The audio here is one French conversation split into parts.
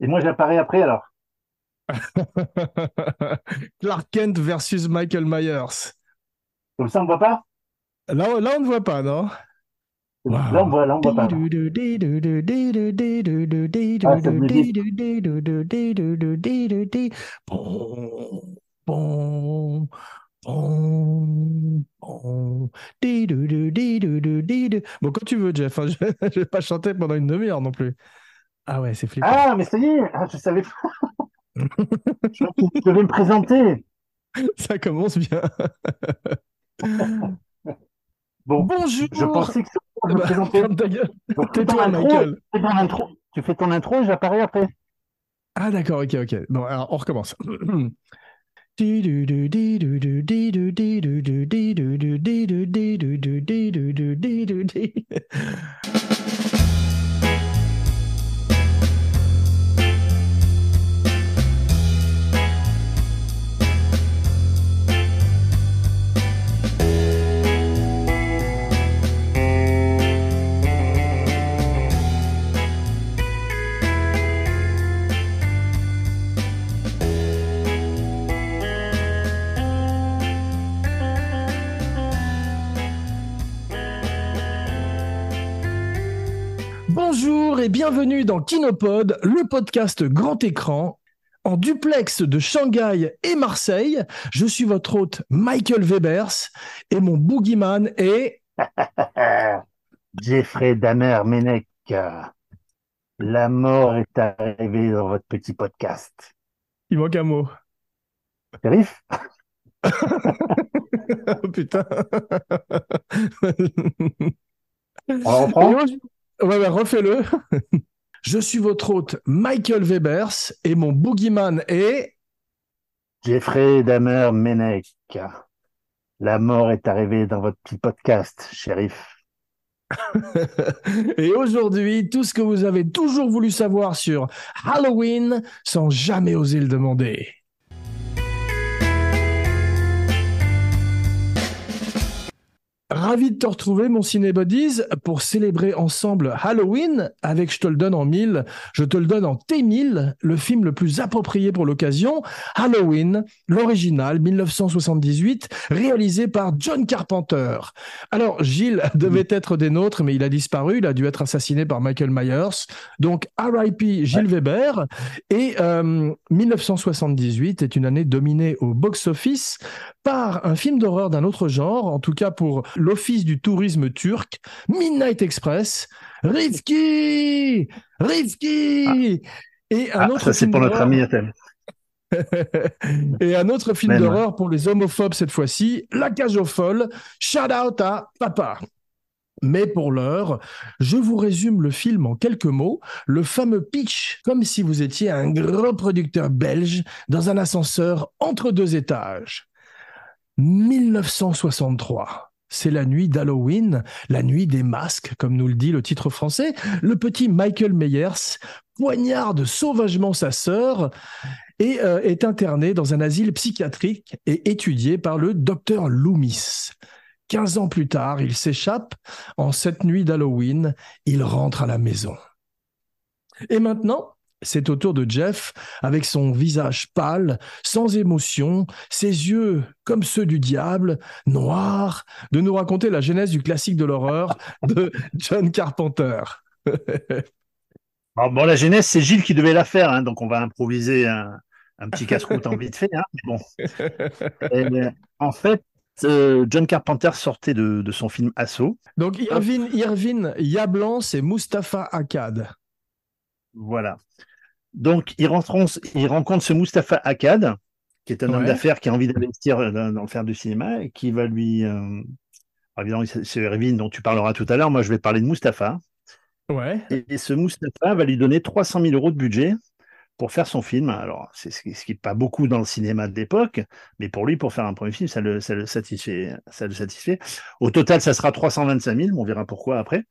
Et moi, j'apparais après, alors. Clark Kent versus Michael Myers. Comme ça, on ne voit pas? Là, là, on ne voit pas, non? Là, on voit, là, on voit pas. Ah. Bon, quand tu veux, Jeff. hein, Je je vais pas chanter pendant une demi-heure non plus. Ah ouais, c'est flippant. Ah, mais ça y est, ah, je savais pas. Je devais me présenter. Ça commence bien. Bon, Bonjour. je pensais que me Bah, tu fais ton Tais-toi, Michael. tu fais ton intro, tu fais ton intro et j'apparais après. Ah d'accord, ok, ok. Bon, alors on recommence. Bonjour et bienvenue dans Kinopod, le podcast grand écran. En duplex de Shanghai et Marseille, je suis votre hôte Michael Webers et mon boogeyman est... Jeffrey Damer Menech, la mort est arrivée dans votre petit podcast. Il manque un mot. Shérif? Oh, putain. On reprend? Ouais, refais-le. Je suis votre hôte Michael Webers et mon boogeyman est... Jeffrey Damer Menech, la mort est arrivée dans votre petit podcast, shérif. Et aujourd'hui, tout ce que vous avez toujours voulu savoir sur Halloween sans jamais oser le demander. Ravi de te retrouver, mon Cinébodies, pour célébrer ensemble Halloween avec Je te le donne en mille, je te le donne en T1000, le film le plus approprié pour l'occasion, Halloween, l'original 1978, réalisé par John Carpenter. Alors, Gilles devait être des nôtres, mais il a disparu. Il a dû être assassiné par Michael Myers. Donc, RIP Gilles Weber. Et euh, 1978 est une année dominée au box-office par un film d'horreur d'un autre genre, en tout cas pour l'Office du tourisme turc, Midnight Express, Rifki Rifki Et un Ah, autre ça, c'est film pour notre ami Athènes. et un autre film d'horreur pour les homophobes cette fois-ci, La cage aux folles, shout out à Papa. Mais pour l'heure, je vous résume le film en quelques mots, le fameux pitch, comme si vous étiez un gros producteur belge dans un ascenseur entre deux étages. 1963. C'est la nuit d'Halloween, la nuit des masques, comme nous le dit le titre français. Le petit Michael Myers poignarde sauvagement sa sœur et euh, est interné dans un asile psychiatrique et étudié par le docteur Loomis. 15 ans plus tard, il s'échappe. En cette nuit d'Halloween, il rentre à la maison. Et maintenant, c'est au tour de Jeff, avec son visage pâle, sans émotion, ses yeux comme ceux du diable, noirs, de nous raconter la genèse du classique de l'horreur de John Carpenter. Bon, bon, la jeunesse, c'est Gilles qui devait la faire, hein, donc on va improviser un, un petit casse-croûte en vite fait. hein, mais bon. Et, en fait, euh, John Carpenter sortait de, de son film Assaut. Donc Irvin, Irvin Yablan, c'est Mustapha Akkad. Voilà. Donc, il rencontre, il rencontre ce Mustapha Akkad, qui est un homme d'affaires qui a envie d'investir dans, dans le faire du cinéma et qui va lui. euh, alors évidemment, c'est Irvin dont tu parleras tout à l'heure. Moi, je vais parler de Mustapha. Ouais. Et, et ce Mustapha va lui donner 300 000 euros de budget pour faire son film. Alors, c'est ce qui ce qui n'est pas beaucoup dans le cinéma de l'époque, mais pour lui, pour faire un premier film, ça le, ça le satisfait, ça le satisfait. Au total, ça sera 325 000, on verra pourquoi après.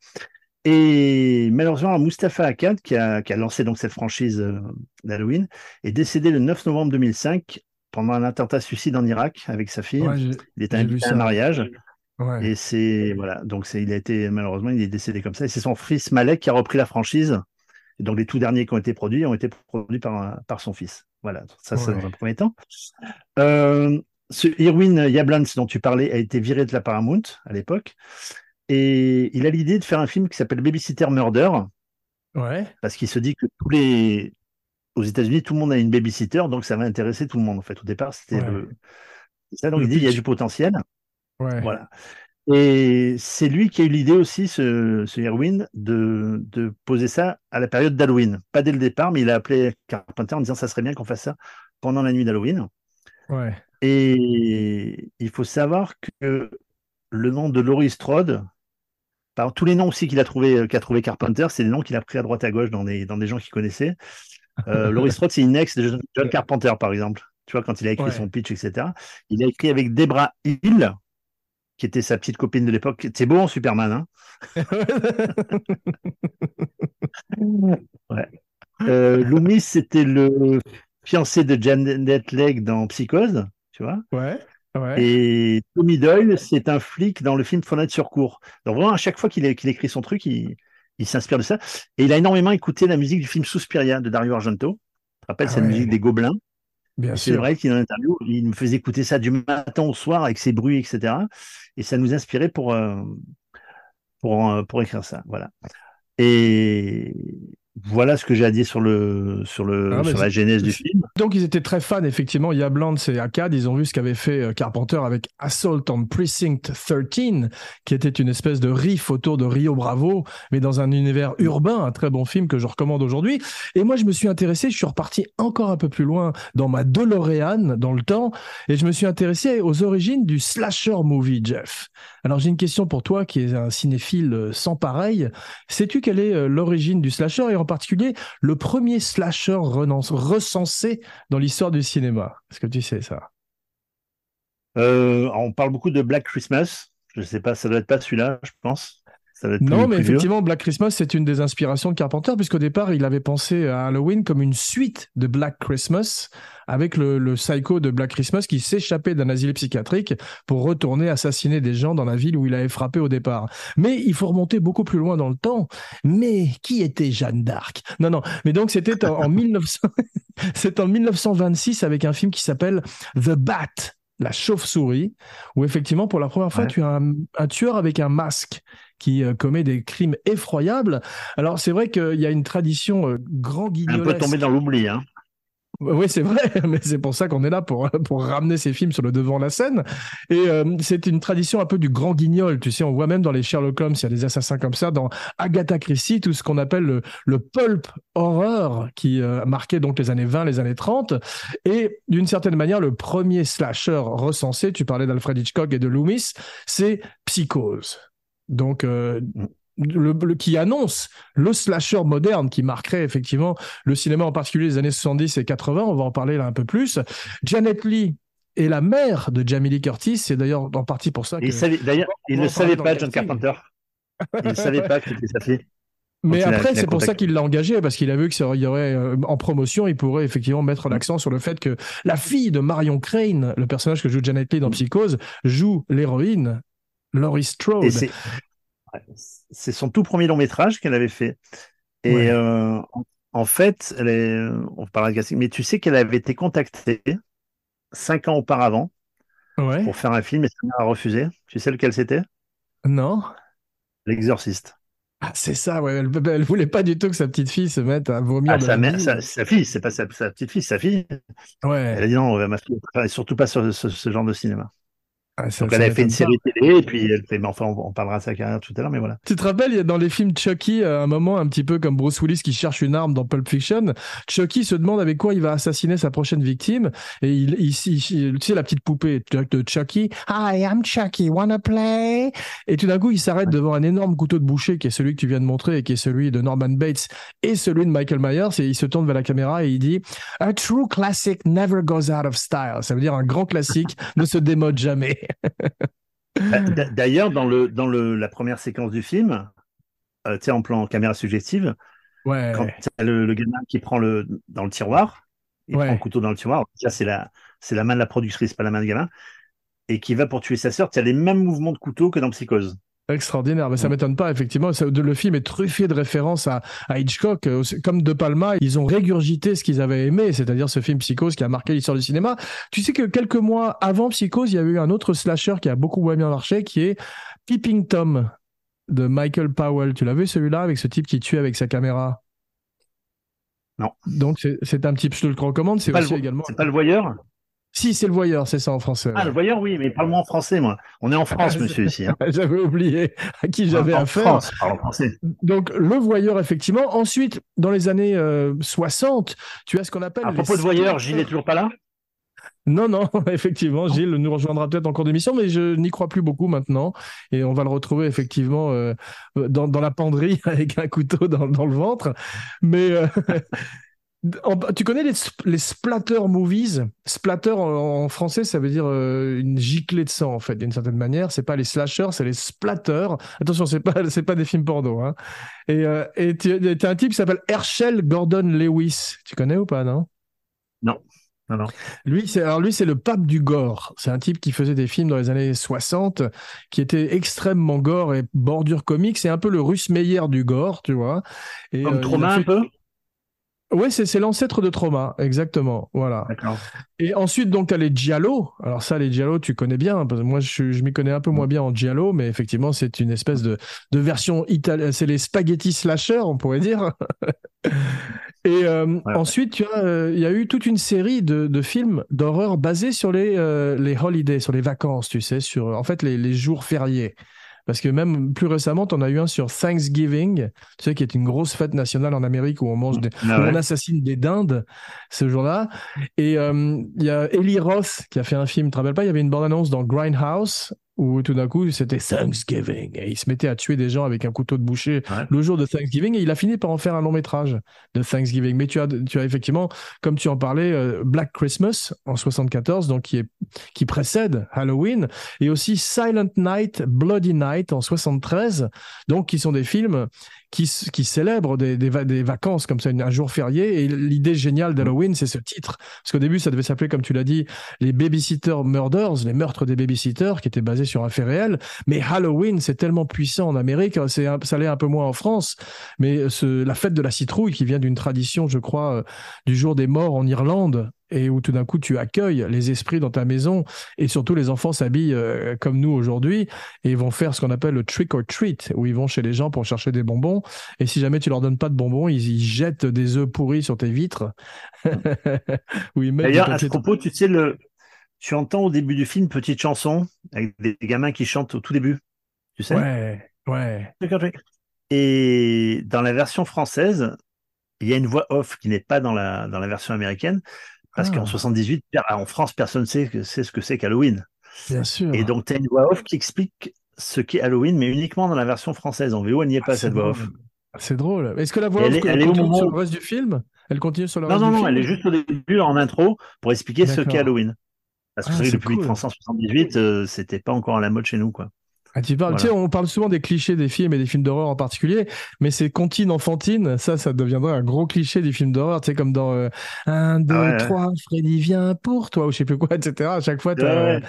Et malheureusement, Mustapha Akkad, qui a, qui a lancé donc cette franchise euh, d'Halloween, est décédé le 9 novembre 2005 pendant un attentat suicide en Irak avec sa fille. Ouais, Il était vu invité à un mariage. ouais. Et c'est voilà, donc c'est il a été malheureusement il est décédé comme ça. Et c'est son fils Malek qui a repris la franchise donc les tout derniers qui ont été produits ont été produits par, par son fils. Voilà, ça c'est dans un premier temps. Euh, ce Irwin Yablans dont tu parlais a été viré de la Paramount à l'époque. Et il a l'idée de faire un film qui s'appelle Babysitter Murder. Ouais. Parce qu'il se dit que tous les. Aux États-Unis, tout le monde a une babysitter, donc ça va intéresser tout le monde. En fait, au départ, c'était le. Ça, donc il dit il y a du potentiel. Ouais. Voilà. Et c'est lui qui a eu l'idée aussi, ce, ce Irwin, de, de, poser ça à la période d'Halloween. Pas dès le départ, mais il a appelé Carpenter en disant ça serait bien qu'on fasse ça pendant la nuit d'Halloween. Ouais. Et il faut savoir que le nom de Laurie Strode, par tous les noms aussi qu'il a trouvé, qu'a trouvé Carpenter, c'est des noms qu'il a pris à droite à gauche dans des, dans des gens qu'il connaissait. Euh, Laurie Strode, c'est une ex de John Carpenter, par exemple. Tu vois, quand il a écrit Ouais. son pitch, etc. Il a écrit avec Debra Hill, qui était sa petite copine de l'époque. C'est beau en Superman, hein Ouais. Euh, Loomis, c'était le fiancé de Janet Leigh dans Psychose, tu vois. ouais. Ouais. Et Tommy Doyle, c'est un flic dans le film Fenêtre sur cour. Donc vraiment, à chaque fois qu'il écrit son truc, il, il s'inspire de ça. Et il a énormément écouté la musique du film Suspiria de Dario Argento. Tu te rappelles, Ah c'est la musique des Gobelins? Bien C'est vrai qu'il en interview, il me faisait écouter ça du matin au soir avec ses bruits, etc. Et ça nous inspirait pour, euh, pour, euh, pour écrire ça. Voilà. Et voilà ce que j'ai à dire sur, le, sur, le, Ah, sur la genèse du film. Donc ils étaient très fans, effectivement. Yablans et Akkad, ils ont vu ce qu'avait fait euh, Carpenter avec Assault on Precinct 13, qui était une espèce de riff autour de Rio Bravo, mais dans un univers urbain, un très bon film que je recommande aujourd'hui. Et moi, je me suis intéressé, je suis reparti encore un peu plus loin dans ma DeLorean, dans le temps, et je me suis intéressé aux origines du slasher movie, Jeff. Alors j'ai une question pour toi, qui est un cinéphile euh, sans pareil. Sais-tu quelle est euh, l'origine du slasher, et en particulier le premier slasher recensé dans l'histoire du cinéma. Est-ce que tu sais ça? Euh, on parle beaucoup de Black Christmas. Je sais pas, ça doit être pas celui-là, je pense. Ça doit être Non, mais effectivement, Black Christmas, c'est une des inspirations de Carpenter, puisqu'au départ, il avait pensé à Halloween comme une suite de Black Christmas, avec le, le psycho de Black Christmas qui s'échappait d'un asile psychiatrique pour retourner assassiner des gens dans la ville où il avait frappé au départ. Mais il faut remonter beaucoup plus loin dans le temps. Mais qui était Jeanne d'Arc? Non, non. Mais donc, c'était en, en 1900... c'est en 1926 avec un film qui s'appelle The Bat. La chauve-souris, où effectivement, pour la première fois, Ouais. tu as un, un tueur avec un masque qui euh, commet des crimes effroyables. Alors, c'est vrai qu'il y a une tradition euh, grand Un guignolesque. peu tombé dans l'oubli. Hein. Oui, c'est vrai, mais c'est pour ça qu'on est là, pour, pour ramener ces films sur le devant de la scène. Et euh, c'est une tradition un peu du grand guignol, tu sais, on voit même dans les Sherlock Holmes, il y a des assassins comme ça, dans Agatha Christie, tout ce qu'on appelle le, le pulp horror, qui euh, marquait donc les années 20, les années 30. Et d'une certaine manière, le premier slasher recensé, tu parlais d'Alfred Hitchcock et de Loomis, c'est Psychose. Donc, euh, le, le- qui annonce le slasher moderne qui marquerait effectivement le cinéma en particulier des années 70 et 80, on va en parler là un peu plus. Janet Lee est la mère de Jamie Lee Curtis, c'est d'ailleurs en partie pour ça que... D'ailleurs, il ne savait pas, John. Carpenter. Il ne savait pas que c'était sa fille. Mais après, c'est pour ça qu'il l'a engagé, parce qu'il a vu qu'il y aurait, euh, en promotion, il pourrait effectivement Mm. mettre l'accent sur le fait que la fille de Marion Crane, le personnage que joue Janet Lee dans Mm. Psychose, joue l'héroïne, Laurie Strode. C'est ouais, son tout premier long métrage qu'elle avait fait. Et Ouais. euh, en- fait, elle est, on parlera de casting, mais tu sais qu'elle avait été contactée cinq ans auparavant Ouais. pour faire un film et ça a refusé. Tu sais lequel c'était? Non L'exorciste. Ah, c'est ça, ouais. Elle, elle voulait pas du tout que sa petite fille se mette à vomir Ah, de sa, mère- sa, sa fille, c'est pas sa, sa petite fille, sa fille. Ouais. Elle a dit non, ma fille, et surtout pas sur ce, ce genre de cinéma. Ah, ça- Donc ça elle avait fait une pas. série télé et puis elle fait, mais enfin, on, on parlera de sa carrière tout à l'heure, mais voilà. Tu te rappelles, il y a dans les films Chucky, à un moment un petit peu comme Bruce Willis qui cherche une arme dans Pulp Fiction, Chucky se demande avec quoi il va assassiner sa prochaine victime, et il, il, il- il- tu sais la petite poupée de Chucky, Hi, I'm Chucky, wanna play? Et tout d'un coup, il s'arrête devant un énorme couteau de boucher qui est celui que tu viens de montrer et qui est celui de Norman Bates et celui de Michael Myers, et il se tourne vers la caméra et il dit A true classic never goes out of style. Ça veut dire un grand classique ne se démode jamais. Bah, D'ailleurs, dans, le, dans le, la première séquence du film, euh, tu sais, en plan caméra subjective, Ouais. quand t'as le, le gamin qui prend le dans le tiroir, il Ouais. prend le couteau dans le tiroir, ça c'est la, c'est la main de la productrice, pas la main du gamin, et qui va pour tuer sa sœur, tu as les mêmes mouvements de couteau que dans Psychose. Extraordinaire, mais ça m'étonne pas, effectivement. Le film est truffé de références à, Hitchcock. Euh, comme De Palma, ils ont régurgité ce qu'ils avaient aimé, c'est-à-dire ce film Psychose qui a marqué l'histoire du cinéma. Tu sais que quelques mois avant Psychose, il y a eu un autre slasher qui a beaucoup bien marché, qui est Peeping Tom de Michael Powell. Tu l'as vu celui-là avec ce type qui tue avec sa caméra? Non. Donc c'est un type, je te le recommande. C'est aussi également. C'est pas le voyeur? Si, c'est le voyeur, c'est ça en français. Ah, le voyeur, oui, mais parle-moi en français, moi. On est en France, monsieur, ici. Hein. j'avais oublié à qui j'avais affaire. En France, parle français. Donc, le voyeur, effectivement. Ensuite, dans les années 60, euh, tu as ce qu'on appelle. À propos de voyeur, Gilles n'est toujours pas là? Non, non, effectivement, Gilles nous rejoindra peut-être en cours d'émission, mais je n'y crois plus beaucoup maintenant. Et on va le retrouver effectivement euh, dans, la penderie avec un couteau dans, le ventre. Mais euh, Tu connais les, splatter movies? Splatter en, français, ça veut dire euh, une giclée de sang en fait, d'une certaine manière. C'est pas les slashers, c'est les splatters. Attention, c'est pas c'est pas des films porno. Hein. Et euh, et tu as un type qui s'appelle Herschel Gordon Lewis. Tu connais ou pas non? Non. Non, non. Lui, c'est alors lui, c'est le pape du gore. C'est un type qui faisait des films dans les années 60, qui était extrêmement gore et bordure comique. C'est un peu le Russe Meyer du gore, tu vois. Et, Comme euh, Trauma un peu? Oui, c'est l'ancêtre de Trauma, exactement. Voilà. Et ensuite, donc, tu as les Giallo. Alors, ça, les Giallo, tu connais bien. Parce que moi, je, je m'y connais un peu moins bien en Giallo, mais effectivement, c'est une espèce de, de version italienne. C'est les spaghetti slasher, on pourrait dire. Et euh, ensuite, tu as, euh, il y a eu toute une série de, de films d'horreur basés sur les, euh, les holidays, sur les vacances, tu sais, sur en fait les, les jours fériés. Parce que même plus récemment, on a eu un sur Thanksgiving, tu sais, qui est une grosse fête nationale en Amérique où on mange, des, ah on assassine des dindes ce jour-là. Et euh, il y a Eli Roth qui a fait un film, tu te rappelles pas, il y avait une bande-annonce dans Grindhouse où tout d'un coup c'était Thanksgiving. Et il se mettait à tuer des gens avec un couteau de boucher le jour de Thanksgiving. Et il a fini par en faire un long métrage de Thanksgiving. Mais tu as, tu as effectivement, comme tu en parlais, euh, Black Christmas en 74, donc qui, est, qui précède Halloween, et aussi Silent Night, Bloody Night en 73, donc qui sont des films qui, qui célèbre des, des, des, vacances comme ça, un jour férié. Et l'idée géniale d'Halloween, c'est ce titre. Parce qu'au début, ça devait s'appeler, comme tu l'as dit, les Babysitter Murders, les meurtres des babysitters, qui étaient basés sur un fait réel. Mais Halloween, c'est tellement puissant en Amérique, c'est ça l'est un peu moins en France. Mais ce, la fête de la citrouille, qui vient d'une tradition, je crois, euh, du jour des morts en Irlande, et où tout d'un coup tu accueilles les esprits dans ta maison et surtout les enfants s'habillent euh, comme nous aujourd'hui et vont faire ce qu'on appelle le trick or treat où ils vont chez les gens pour chercher des bonbons et si jamais tu leur donnes pas de bonbons ils, jettent des œufs pourris sur tes vitres. D'ailleurs à ce propos tu sais le tu entends au début du film petite chanson avec des gamins qui chantent au tout début tu sais? Ouais ouais. Et dans la version française il y a une voix off qui n'est pas dans la dans la version américaine parce qu'en 78, ah. en France, personne ne sait, sait ce que c'est qu'Halloween. Bien sûr. Et donc, tu as une voix off qui explique ce qu'est Halloween, mais uniquement dans la version française. En VO, elle n'y est pas, cette voix off. C'est drôle. Est-ce que la voix off elle, est, continue sur le reste du film Elle continue sur le reste du film Non, non, elle est juste au début, en intro, pour expliquer ce qu'est Halloween. Parce que ah, le public français en 78, euh, c'était pas encore à la mode chez nous, quoi. Ah, tu parles, tu sais, on parle souvent des clichés des films et des films d'horreur en particulier, mais c'est comptines enfantines, ça, ça deviendrait un gros cliché des films d'horreur, tu sais, comme dans 1, 2, 3, Freddy vient pour toi, ou je sais plus quoi, etc. À chaque fois, tu ouais.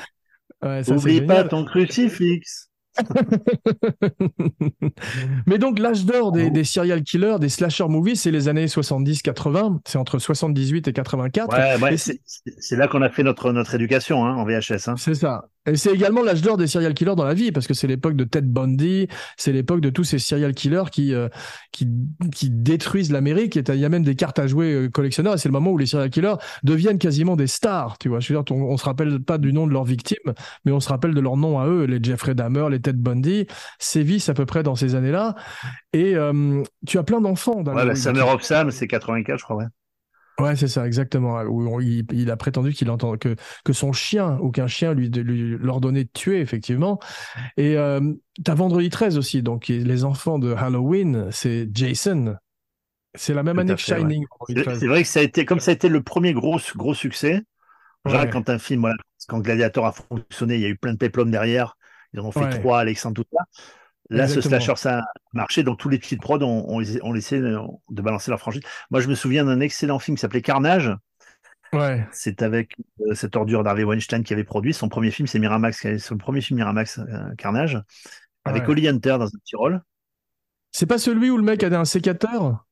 Oublie pas ton crucifix. Mais donc l'âge d'or des, des, serial killers, des slasher movies, c'est les années 70-80, c'est entre 78 et 84. Ouais, ouais, c'est là qu'on a fait notre, notre éducation hein, en VHS. Hein. C'est ça. Et c'est également l'âge d'or des serial killers dans la vie, parce que c'est l'époque de Ted Bundy, c'est l'époque de tous ces serial killers qui, euh, qui, qui détruisent l'Amérique. Il y a même des cartes à jouer euh, collectionneurs, et c'est le moment où les serial killers deviennent quasiment des stars. Tu vois, je veux dire, on, on se rappelle pas du nom de leurs victimes, mais on se rappelle de leur nom à eux, les Jeffrey Dahmer, les Ted Bundy, sévissent à peu près dans ces années-là. Et euh, tu as plein d'enfants. Dans ouais, la Summer of Sam, c'est 84, je crois, ouais. Ouais, c'est ça, exactement. Où il, a prétendu qu'il entend que, que son chien ou qu'un chien lui, lui l'ordonnait de tuer, effectivement. Et euh, t'as Vendredi 13 aussi, donc les enfants de Halloween, c'est Jason. C'est la même année que Shining. C'est vrai que ça a été, comme ça a été le premier gros, gros succès. Genre, quand un film, voilà, quand Gladiator a fonctionné, il y a eu plein de péplums derrière. Ils en ont fait trois, Alexandre, tout ça. Là, ce slasher, ça a marché. Donc, tous les petits prods ont, ont, essayé de balancer leur franchise. Moi, je me souviens d'un excellent film qui s'appelait Carnage. Ouais. C'est avec euh, cette ordure d'Harvey Weinstein qui avait produit. Son premier film, c'est Miramax. Son premier film, Miramax, euh, Carnage. avec Ouais. Holly Hunter dans un petit rôle. C'est pas celui où le mec a un sécateur?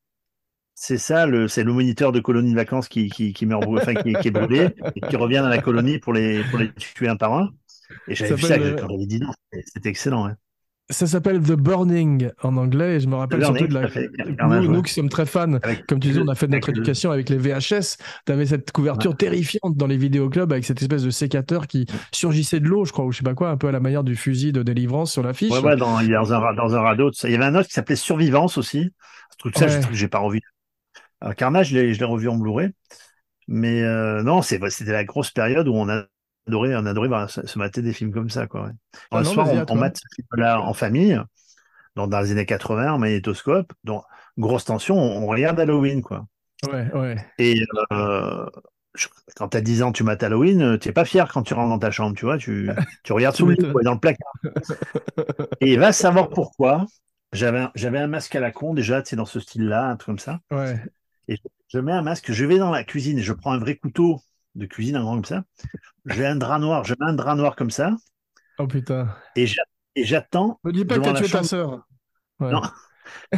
C'est ça, le, c'est le moniteur de colonie de vacances qui, qui, qui meurt, brû- enfin, qui, qui est brûlé et qui revient dans la colonie pour les, pour les tuer un par un. Et j'avais vu ça quand j'avais dit non, c'était- excellent. hein. Ça s'appelle The Burning en anglais et je me rappelle surtout de la. fait. Nous, nous qui sommes très fans, Avec- comme tu disais, on a fait notre éducation avec les VHS. Tu avais cette couverture terrifiante dans les vidéoclubs avec cette espèce de sécateur qui surgissait de l'eau, je crois, ou je sais pas quoi, un peu à la manière du fusil de délivrance sur l'affiche. Ouais, ouais, dans, dans un, dans un radeau. tout ça. Il y avait un autre qui s'appelait Survivance aussi. Ce truc, ça, Ouais. je j'ai pas revu. Alors, Carnage, je l'ai revu en Blu-ray. Mais euh, non, c'était la grosse période où on adorait, on adorait voir- se, se mater des films comme ça. Quoi, ouais. Ah non, soir, on, on mate ce film-là en famille, dans, dans les années 80, en magnétoscope. Donc, grosse tension, on, on regarde Halloween. quoi. Ouais, ouais. Et euh, je- quand tu as 10 ans, tu mates Halloween, tu n'es pas fier quand tu rentres dans ta chambre, tu vois, tu, tu regardes sous le lit, dans le placard. Et va savoir pourquoi. J'avais un, j'avais un masque à la con déjà, tu sais, dans ce style-là, un truc comme ça. Ouais. Et je mets un masque, je vais dans la cuisine et je prends un vrai couteau de cuisine, un grand comme ça. J'ai un drap noir, je mets un drap noir comme ça Oh putain. et j'a- et j'attends Me dis pas que t'as la tué ta chambre. sœur. Ouais. Non.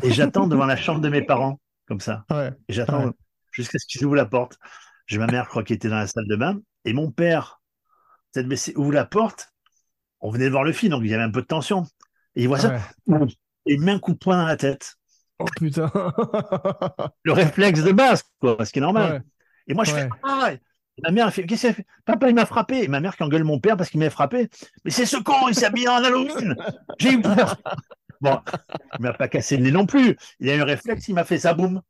Et j'attends devant la chambre de mes parents, comme ça. Ouais. Et j'attends Ouais. jusqu'à ce qu'ils ouvrent la porte. J'ai ma mère, je crois, qui était dans la salle de bain. Et mon père, s'est baissé, ouvre la porte. On venait de voir le film, donc il y avait un peu de tension. Et il voit ça. Et il me met un coup de poing dans la tête. Oh putain. Le réflexe de base, quoi, ce qui est normal. Et moi, je fais Ah Et Ma mère, elle fait Qu'est-ce qu'elle fait? Papa, il m'a frappé. Et ma mère qui engueule mon père parce qu'il m'a frappé. Mais c'est ce con, il s'est habillé en Halloween. J'ai eu peur. Bon, il m'a pas cassé le nez non plus. Il a eu un réflexe, il m'a fait ça, boum.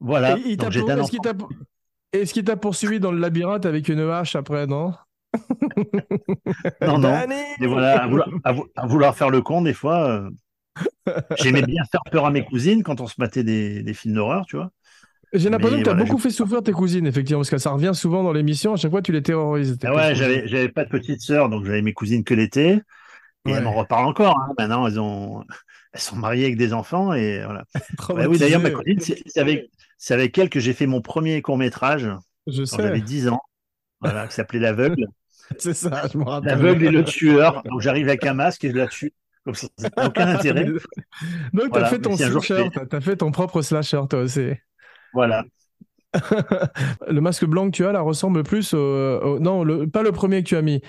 Voilà. Et Donc, pour- Est-ce qu'il enfant. t'a poursuivi dans le labyrinthe avec une hache après, non? Non, non. Et voilà, à vouloir, à vou- à vouloir faire le con, des fois, euh, j'aimais bien faire peur à mes cousines quand on se des, des films d'horreur, tu vois. J'ai l'impression que tu as voilà, beaucoup fait souffrir tes cousines, effectivement, parce que ça revient souvent dans l'émission. À chaque fois, tu les terrorises. Ah ouais, j'avais, j'avais pas de petite sœur, donc j'avais mes cousines que l'été. Et Ouais. elles m'en reparlent encore. hein. Maintenant, elles ont, elles sont mariées avec des enfants et voilà. Ouais, oui, d'ailleurs, ma cousine, c'est c'est avec, c'est avec elle que j'ai fait mon premier court métrage Je quand j'avais sais, 10 ans. Voilà, qui s'appelait L'aveugle. c'est ça, je me rappelle. L'aveugle et le tueur. Donc j'arrive avec un masque et je la tue. Comme ça, ça n'a aucun intérêt. Donc, Voilà, as fait ton si slasher, fais- fait ton propre slasher, toi aussi. Voilà. le masque blanc que tu as là ressemble plus au, au- non le, pas le premier que tu as mis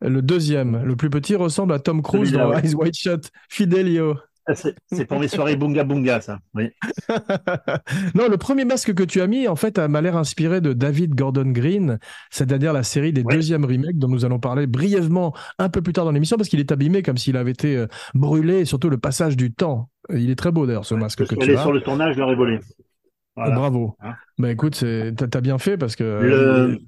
le deuxième le plus petit ressemble à Tom Cruise dans ouais. Eyes Wide Shut Fidelio Ça, C'est pour mes soirées bunga bunga, ça. Oui. non le premier masque que tu as mis en fait a- m'a l'air inspiré de David Gordon Green c'est-à-dire la série des Ouais. deuxièmes remakes dont nous allons parler brièvement un peu plus tard dans l'émission parce qu'il est abîmé comme s'il avait été euh, brûlé et surtout le passage du temps il est très beau d'ailleurs ce masque que tu as sur le tournage, je l'aurais volé. Voilà. bravo Hein. bah écoute t'as t'as bien fait parce que Le-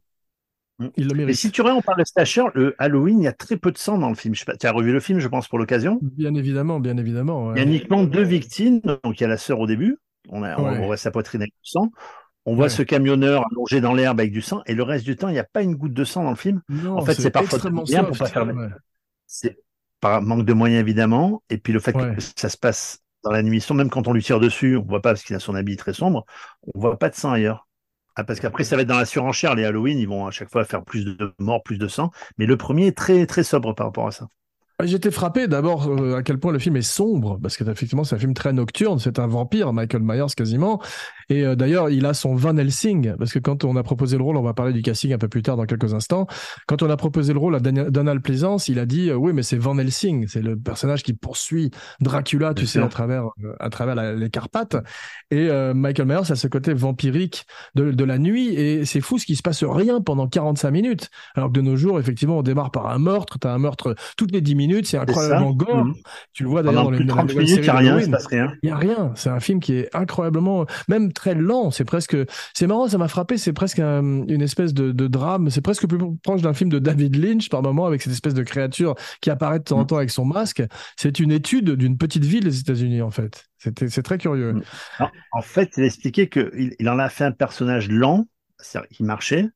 il le Mais mérite si tu on parle de slasher, le Halloween, il y a très peu de sang dans le film. Je sais pas, tu as revu le film, je pense, pour l'occasion? Bien évidemment, bien évidemment. ouais. Il y a uniquement deux victimes. Donc, il y a la sœur au début. On, a, on- Ouais. on voit sa poitrine avec du sang. On voit Ouais. ce camionneur allongé dans l'herbe avec du sang. Et le reste du temps, il n'y a pas une goutte de sang dans le film. Non, En fait, c'est par faute de extrêmement moyens pour pas faire. C'est par manque de moyens, évidemment. Et puis, le fait Ouais. que ça se passe dans l'animation, même quand on lui tire dessus, on voit pas parce qu'il a son habit très sombre. On voit pas de sang ailleurs. Ah, parce qu'après, ça va être dans la surenchère. Les Halloween, ils vont à chaque fois faire plus de morts, plus de sang. Mais le premier est très, très sobre par rapport à ça. J'étais frappé d'abord euh, à quel point le film est sombre, parce que effectivement c'est un film très nocturne, c'est un vampire, Michael Myers quasiment. Et euh, d'ailleurs il a son Van Helsing, parce que quand on a proposé le rôle, on va parler du casting un peu plus tard dans quelques instants, quand on a proposé le rôle à Donald Pleasance, il a dit euh, oui mais c'est Van Helsing, c'est le personnage qui poursuit Dracula, tu sais, à travers, euh, à travers la- les Carpates. Et Michael Myers a ce côté vampirique de, de la nuit, et c'est fou ce qui se passe rien pendant 45 minutes. Alors que de nos jours, effectivement, on démarre par un meurtre, tu as un meurtre toutes les 10 minutes, c'est incroyablement gore. Mhm. Tu le vois d'ailleurs dans les plus de dans la 30 nouvelle minutes, il n'y a rien, il se passe rien. Il n'y a rien. C'est un film qui est incroyablement, même très lent. C'est presque, c'est marrant, ça m'a frappé. C'est presque un- une espèce de, de drame. C'est presque plus proche d'un film de David Lynch par moment avec cette espèce de créature qui apparaît de temps en Mm. temps avec son masque. C'est une étude d'une petite ville des États-Unis, en fait. C'est très curieux. Mm. En, fait, il a expliqué qu'il il en a fait un personnage lent, c'est-à-dire qu'il marchait,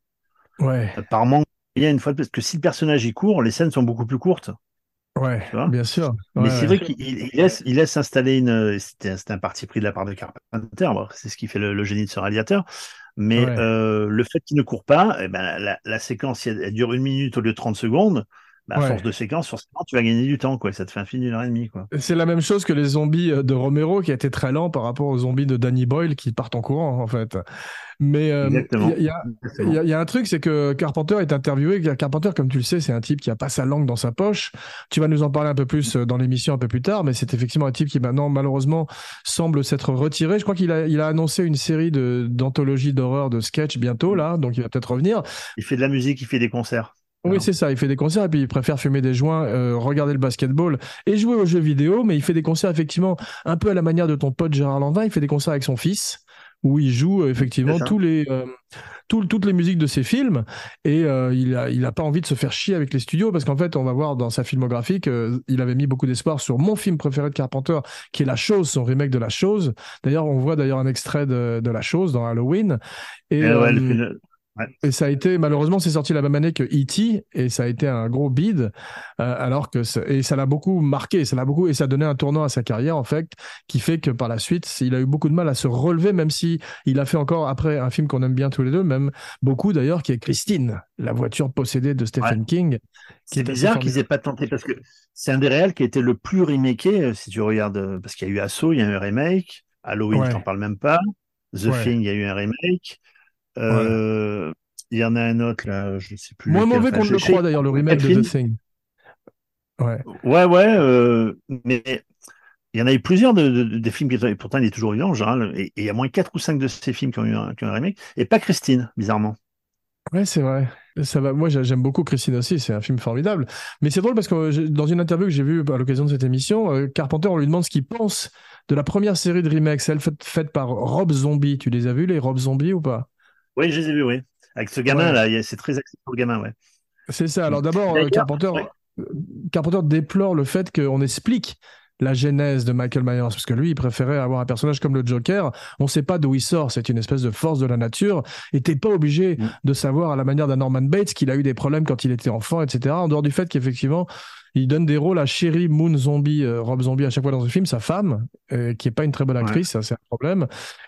Ouais, par manque de moyens, une fois parce que si le personnage y court, les scènes sont beaucoup plus courtes. Ouais, bien sûr. Mais c'est ouais. vrai qu'il il laisse, il laisse installer une. C'était c'était un parti pris de la part de Carpenter, c'est ce qui fait le, le génie de ce réalisateur. Mais Ouais. euh, le fait qu'il ne court pas, eh ben, la, la séquence, elle, elle dure une minute au lieu de 30 secondes. Bah, à force de séquences, forcément, tu vas gagner du temps, quoi. Ça te fait un film d'une heure et demie, quoi. C'est la même chose que les zombies de Romero, qui étaient très lents par rapport aux zombies de Danny Boyle, qui partent en courant, en fait. Mais euh, il y, a un truc, c'est que Carpenter est interviewé. Carpenter, comme tu le sais, c'est un type qui a pas sa langue dans sa poche. Tu vas nous en parler un peu plus euh, dans l'émission un peu plus tard, mais c'est effectivement un type qui maintenant, malheureusement, semble s'être retiré. Je crois qu'il a, il a annoncé une série d'anthologies d'horreur, de sketch bientôt, là, donc il va peut-être revenir. Il fait de la musique, il fait des concerts. Oui, c'est ça. Il fait des concerts et puis il préfère fumer des joints, euh, regarder le basketball et jouer aux jeux vidéo. Mais il fait des concerts effectivement un peu à la manière de ton pote Gérard Lanvin. Il fait des concerts avec son fils où il joue euh, effectivement tous les, euh, toutes les musiques de ses films et euh, il n'a il a pas envie de se faire chier avec les studios parce qu'en fait on va voir dans sa filmographie qu'il avait mis beaucoup d'espoir sur mon film préféré de Carpenter qui est La Chose, son remake de La Chose. D'ailleurs on voit d'ailleurs un extrait de, de La Chose dans Halloween. Et, et ça a été, malheureusement, c'est sorti la même année que E.T. et ça a été un gros bid, euh, alors que, et ça l'a beaucoup marqué, ça l'a beaucoup, et ça a donné un tournant à sa carrière, en fait, qui fait que par la suite, il a eu beaucoup de mal à se relever, même si il a fait encore après un film qu'on aime bien tous les deux, même beaucoup d'ailleurs, qui est Christine, la voiture possédée de Stephen King. C'est bizarre qu'ils aient pas tenté parce que c'est un des réels qui a été le plus remaké, euh, si tu regardes, euh, parce qu'il y a eu Assaut, il y a eu un remake, Halloween, je t'en parle même pas, The Thing, il y a eu un remake. Euh, il y en a un autre là, je ne sais plus. Moins mauvais qu'on ne le croit d'ailleurs, le remake de The Thing. Ouais, ouais, ouais euh, mais il y en a eu plusieurs de, des films qui pourtant il est toujours vivant en général, et il y a moins 4 ou 5 de ces films qui ont eu un, qui ont un remake, et pas Christine, bizarrement. Ouais, c'est vrai. Ça va. Moi, j'aime beaucoup Christine aussi. C'est un film formidable. Mais c'est drôle parce que dans une interview que j'ai vue à l'occasion de cette émission, euh, Carpenter, on lui demande ce qu'il pense de la première série de remakes, celle faite par Rob Zombie. Tu les as vus, les Rob Zombie ou pas? Oui, je les ai vus, oui. Avec ce gamin, là, c'est très axé pour le gamin, ouais. C'est ça. Alors d'abord, euh, Carpenter, euh, Carpenter déplore le fait qu'on explique la genèse de Michael Myers, parce que lui, il préférait avoir un personnage comme le Joker. On ne sait pas d'où il sort, c'est une espèce de force de la nature. Et t'es pas obligé mm. de savoir, à la manière d'un Norman Bates, qu'il a eu des problèmes quand il était enfant, etc. En dehors du fait qu'effectivement, il donne des rôles à Sherry Moon Zombie, euh, Rob Zombie à chaque fois dans un film, sa femme, euh, qui est pas une très bonne actrice, ça c'est un problème.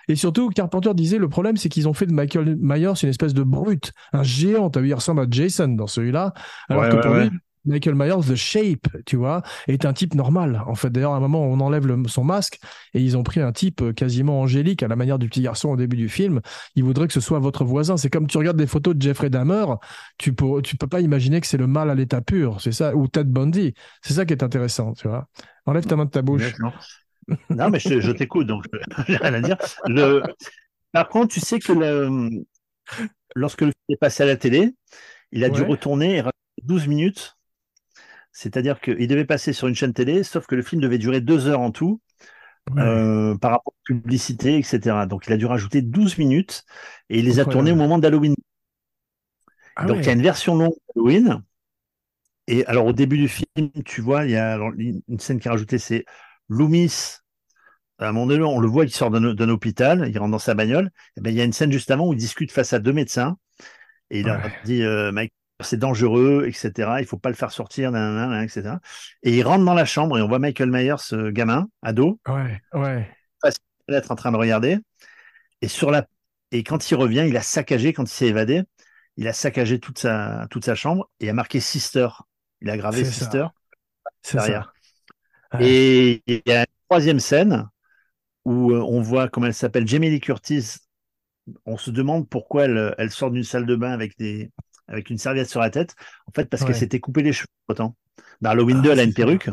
Et surtout, Carpenter disait le problème c'est qu'ils ont fait de Michael Myers une espèce de brute, un géant. T'as vu, il ressemble à Jason dans celui-là, alors que pour lui, Michael Myers, The Shape, tu vois, est un type normal. En fait, d'ailleurs, à un moment, on enlève son masque et ils ont pris un type euh, quasiment angélique à la manière du petit garçon au début du film. Ils voudraient que ce soit votre voisin. C'est comme tu regardes des photos de Jeffrey Dahmer, tu peux, tu peux pas imaginer que c'est le mal à l'état pur, c'est ça, ou Ted Bundy. C'est ça qui est intéressant, tu vois. Enlève ta main de ta bouche. Non, mais je, t'écoute, donc j'ai rien à dire. Le... Par contre, tu sais que le... lorsque le film est passé à la télé, il a dû retourner et 12 minutes c'est-à-dire qu'il devait passer sur une chaîne télé, sauf que le film devait durer deux heures en tout. Euh, par rapport à la publicité, etc. Donc il a dû rajouter 12 minutes et il les a tournés au moment d'Halloween. Ah Donc il y a une version longue d'Halloween. Et alors au début du film, tu vois, il y a une scène qui est rajoutée, c'est Loomis. À un moment donné, on le voit, il sort d'un hôpital, il rentre dans sa bagnole. Et ben, il y a une scène juste avant où il discute face à deux médecins. Et il leur dit, euh, Mike, c'est dangereux, etc. Il faut pas le faire sortir, etc. Et il rentre dans la chambre et on voit Michael Myers, ce gamin, ado, ouais, ouais, être en train de regarder. Et sur la et quand il revient, il a saccagé quand il s'est évadé, il a saccagé toute sa toute sa chambre et a marqué Sister. Il a gravé Sister derrière. Et il y a une troisième scène où euh, on voit comment elle s'appelle Jamie Lee Curtis. On se demande pourquoi elle, elle sort d'une salle de bain avec des avec une serviette sur la tête, en fait, parce qu'elle s'était coupé les cheveux autant. Dans Halloween 2, ah, elle a une perruque.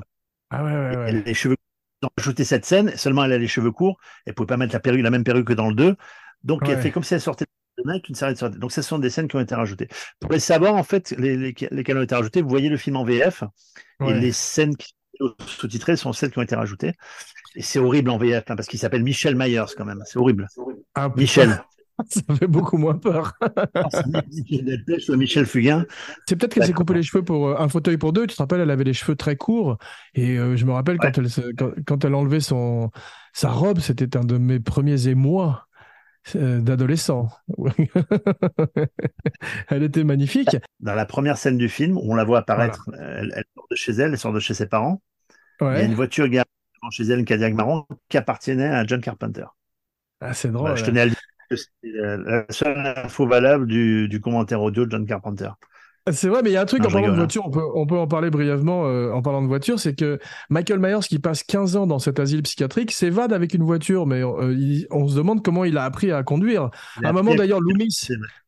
Ah ouais, ouais, ouais. Elle a les cheveux ils ont ajouté cette scène, seulement elle a les cheveux courts, elle pouvait pas mettre la perruque, la même perruque que dans le 2. Donc elle fait comme si elle sortait avec une serviette sur la tête. Donc ce sont des scènes qui ont été rajoutées. Pour les savoir, en fait, les, lesquelles ont été rajoutées, vous voyez le film en VF, et les scènes qui sont sous-titrées sont celles qui ont été rajoutées. Et c'est horrible en VF, hein, parce qu'il s'appelle Michel Myers quand même. C'est horrible. Ah, Michel. Ça fait beaucoup moins peur. Michel Fugain. C'est peut-être qu'elle s'est coupé les cheveux pour euh, un fauteuil pour deux. Tu te rappelles, elle avait les cheveux très courts. Et euh, je me rappelle quand, elle, quand, elle enlevait son, sa robe, c'était un de mes premiers émois euh, d'adolescent. elle était magnifique. Dans la première scène du film, on la voit apparaître. Elle, sort de chez elle, elle sort de chez ses parents. Il y a une voiture garée chez elle, une Cadillac marron, qui appartenait à John Carpenter. Ah, c'est drôle. je tenais à le dire c'est la seule info valable du, commentaire audio de John Carpenter. C'est vrai, mais il y a un truc Non, en parlant de voiture, on peut, on peut en parler brièvement euh, en parlant de voiture, c'est que Michael Myers, qui passe 15 ans dans cet asile psychiatrique, s'évade avec une voiture, mais euh, il- on se demande comment il a appris à conduire. À a un moment d'ailleurs, Loomis.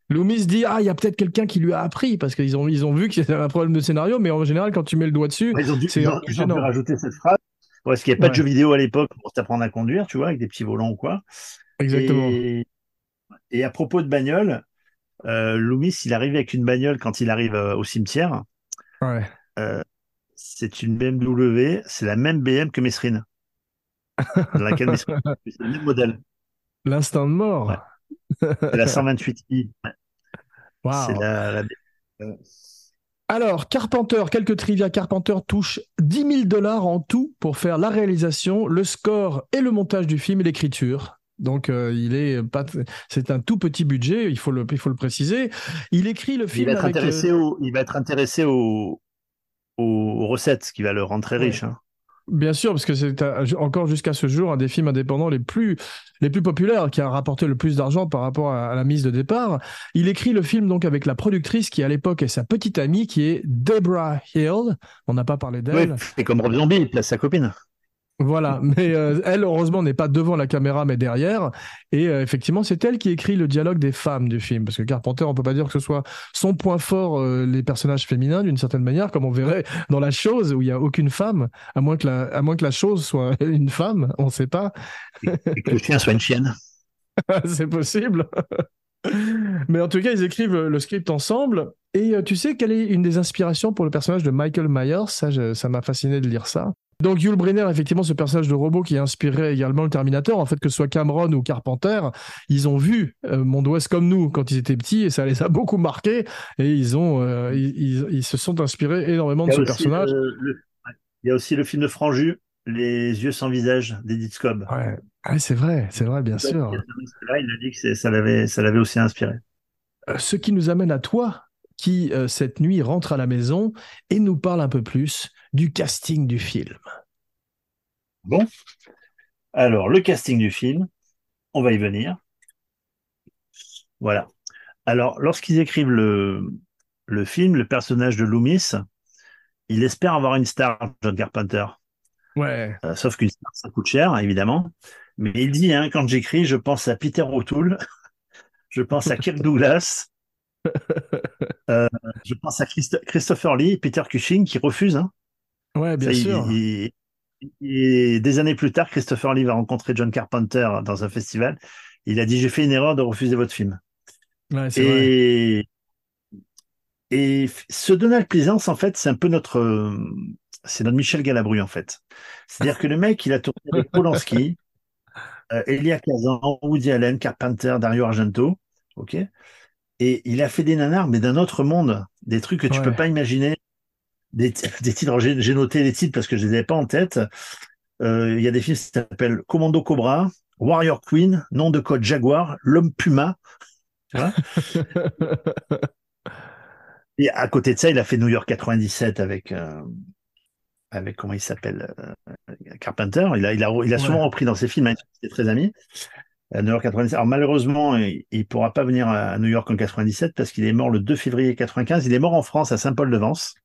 Loomis dit Ah, il y a peut-être quelqu'un qui lui a appris, parce qu'ils ont, ils ont vu qu'il y avait un problème de scénario, mais en général, quand tu mets le doigt dessus, Ouais, Ils ont dû, c'est ils ont- rajouter cette phrase. Parce qu'il n'y avait pas de jeux vidéo à l'époque pour t'apprendre à conduire, tu vois, avec des petits volants ou quoi. Exactement. Et, et à propos de bagnole, euh, Loomis, il arrive avec une bagnole quand il arrive euh, au cimetière. Ouais. Euh, c'est une BMW, c'est la même BM que Mesrine. Dans laquelle Mesrine, c'est le même modèle. L'instant de mort. Ouais. C'est la 128i. Ouais. Waouh. C'est la, la- Alors, Carpenter, quelques trivia. Carpenter touche 10 000 dollars en tout pour faire la réalisation, le score et le montage du film et l'écriture. Donc, euh, il est pas, c'est un tout petit budget, il faut le, il faut le préciser. Il écrit le il film va être avec. euh, intéressé au, il va être intéressé au- aux, recettes, ce qui va le rendre très Ouais. riche. hein. Bien sûr, parce que c'est encore jusqu'à ce jour un des films indépendants les plus, les plus populaires, qui a rapporté le plus d'argent par rapport à, à la mise de départ. Il écrit le film donc avec la productrice qui à l'époque est sa petite amie, qui est Deborah Hill. On n'a pas parlé d'elle. Oui, et comme Rob Zombie, il place sa copine. Voilà, mais euh, elle, heureusement, n'est pas devant la caméra, mais derrière. Et euh, effectivement, c'est elle qui écrit le dialogue des femmes du film. Parce que Carpenter, on peut pas dire que ce soit son point fort, euh, les personnages féminins, d'une certaine manière, comme on verrait dans la chose où il y a aucune femme, à moins que la, à moins que la chose soit une femme, on sait pas. Et que le chien soit une chienne. c'est possible. Mais en tout cas, ils écrivent le script ensemble. Et tu sais quelle est une des inspirations pour le personnage de Michael Myers? Ça, je- ça m'a fasciné de lire ça. Donc Yul Brynner, effectivement, ce personnage de robot qui inspirait également le Terminator, en fait, que ce soit Cameron ou Carpenter, ils ont vu euh, Monde Ouest comme nous quand ils étaient petits et ça les a beaucoup marqués et ils ont, euh, ils, ils- se sont inspirés énormément de ce personnage. le, le- ouais. Il y a aussi le film de Franju, Les yeux sans visage, d'Edith Scobb. Ouais, Ouais, c'est vrai, c'est vrai, bien sûr. Là, il a dit que ça l'avait, ça l'avait aussi inspiré. Euh, Ce qui nous amène à toi, qui euh, cette nuit rentre à la maison et nous parle un peu plus du casting du film. Bon. Alors, le casting du film, on va y venir. Voilà. Alors, lorsqu'ils écrivent le, le film, le personnage de Loomis, il espère avoir une star, John Carpenter. Ouais. Euh, sauf qu'une star, ça coûte cher, évidemment. Mais il dit, hein, quand j'écris, je pense à Peter O'Toole, je pense à Kirk Douglas, euh, je pense à Christo- Christopher Lee, Peter Cushing, qui refuse. Hein. Ouais, bien Ça, sûr. il- et des années plus tard, Christopher Lee va rencontrer John Carpenter dans un festival. Il a dit, j'ai fait une erreur de refuser votre film. Ouais, c'est vrai. Et, et f- ce Donald Pleasance, en fait, c'est un peu notre, c'est notre Michel Galabru, en fait. C'est-à-dire que le mec, il a tourné avec Polanski, euh, Elia Kazan, Woody Allen, Carpenter, Dario Argento, ok? Et il a fait des nanars, mais d'un autre monde, des trucs que tu Ouais. peux pas imaginer. Des, ti- des titres, j'ai noté les titres parce que je les avais pas en tête. Euh, Il y a des films qui s'appellent Commando Cobra, Warrior Queen, Nom de code Jaguar, L'homme Puma. Et à côté de ça, il a fait New York 97 avec, euh, avec comment il s'appelle, euh, Carpenter. Il a, il a, il a souvent Ouais. repris dans ses films, hein, il était très amis. À New York 97. Alors malheureusement, il, il pourra pas venir à New York en 97 parce qu'il est mort le 2 février 95. Il est mort en France à Saint-Paul-de-Vence.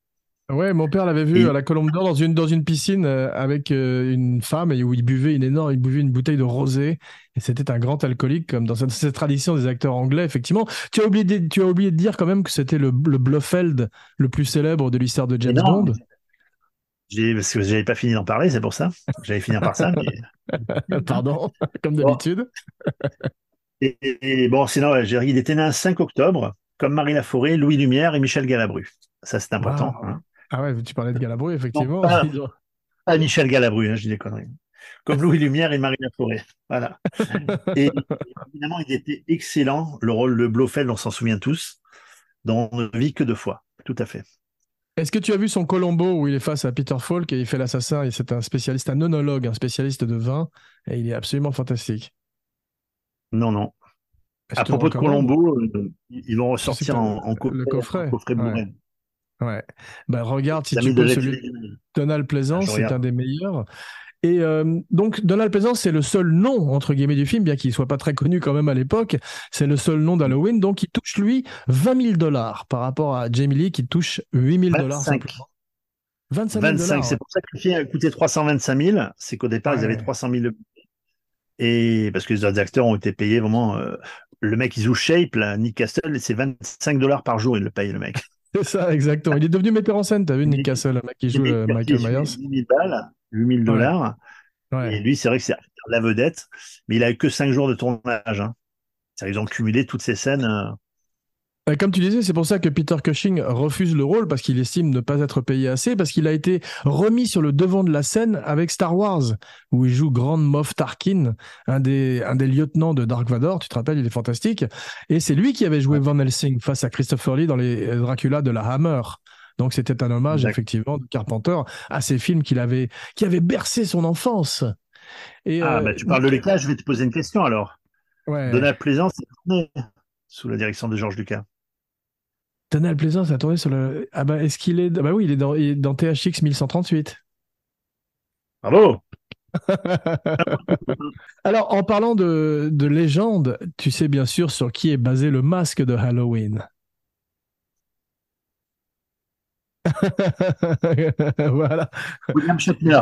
Ouais, mon père l'avait vu Et- à la Colombe d'Or dans une, dans une piscine euh, avec euh, une femme et où il buvait une énorme, il buvait une bouteille de rosé et c'était un grand alcoolique comme dans cette, cette tradition des acteurs anglais, effectivement. Tu as oublié de, tu as oublié de dire quand même que c'était le, le Blofeld le plus célèbre de l'histoire de James non, Bond. J'ai, parce que j'avais pas fini d'en parler, c'est pour ça. J'allais finir par ça. mais- Pardon, comme Bon. d'habitude. Et, et- et bon, sinon, il était né un 5 octobre, comme Marie Laforêt, Louis Lumière et Michel Galabru. Ça, c'est important. Wow. hein. Ah ouais, tu parlais de Galabru, effectivement. pas- ont- Pas Michel Galabru, hein, je dis des conneries. Comme Louis Lumière et Marie Laforêt. Voilà. Et évidemment, il était excellent. Le rôle de Blofeld, on s'en souvient tous, dont on ne vit que deux fois. Tout à fait. Est-ce que tu as vu son Colombo où il est face à Peter Falk et il fait l'assassin et c'est un spécialiste, un onologue, un spécialiste de vin et il est absolument fantastique? Non, non. À propos de. Colombo, euh, ils vont ressortir en, en coffret, le coffret, en coffret ouais. Ouais. Bah, regarde si tu peux celui. Donald Pleasance, Ah, c'est un des meilleurs. Et euh, donc, Donald Pleasance, c'est le seul nom, entre guillemets, du film, bien qu'il soit pas très connu quand même à l'époque. C'est le seul nom d'Halloween. Donc, il touche, lui, 20 000 dollars par rapport à Jamie Lee qui touche 8 000 dollars simplement. 25 000 25, c'est pour ça que le film a coûté 325 000. C'est qu'au départ, ils avaient 300 000 et parce que les autres acteurs ont été payés vraiment. Euh, le mec, il joue Shape, là, Nick Castle, c'est 25 dollars par jour, il le paye, le mec. C'est ça, exactement. Il est devenu metteur en scène, t'as vu, Nick Castle, le mec qui joue euh, Michael Myers. 8 balles, 8000 dollars. Et lui, c'est vrai que c'est la vedette, mais il a eu que 5 jours de tournage. Hein. Ils ont cumulé toutes ces scènes. Euh, euh, comme tu disais, c'est pour ça que Peter Cushing refuse le rôle parce qu'il estime ne pas être payé assez, parce qu'il a été remis sur le devant de la scène avec Star Wars, où il joue Grand Moff Tarkin, un des, un des lieutenants de Dark Vador, tu te rappelles, il est fantastique. Et c'est lui qui avait joué Van Helsing face à Christopher Lee dans les euh, Dracula de la Hammer. Donc c'était un hommage, effectivement, de Carpenter à ces films qu'il avait, qui avaient bercé son enfance. Et, ah, bah, tu parles de l'éclat, je vais te poser une question alors. Ouais. Donald Plaisance sous la direction de Georges Lucas. Donald Pleasance a tourné sur le. Ah bah, est-ce qu'il est. Ah bah oui, il est dans, dans THX 1138. Bravo! Alors, en parlant de, de légende, tu sais bien sûr sur qui est basé le masque de Halloween. voilà. William Shatner.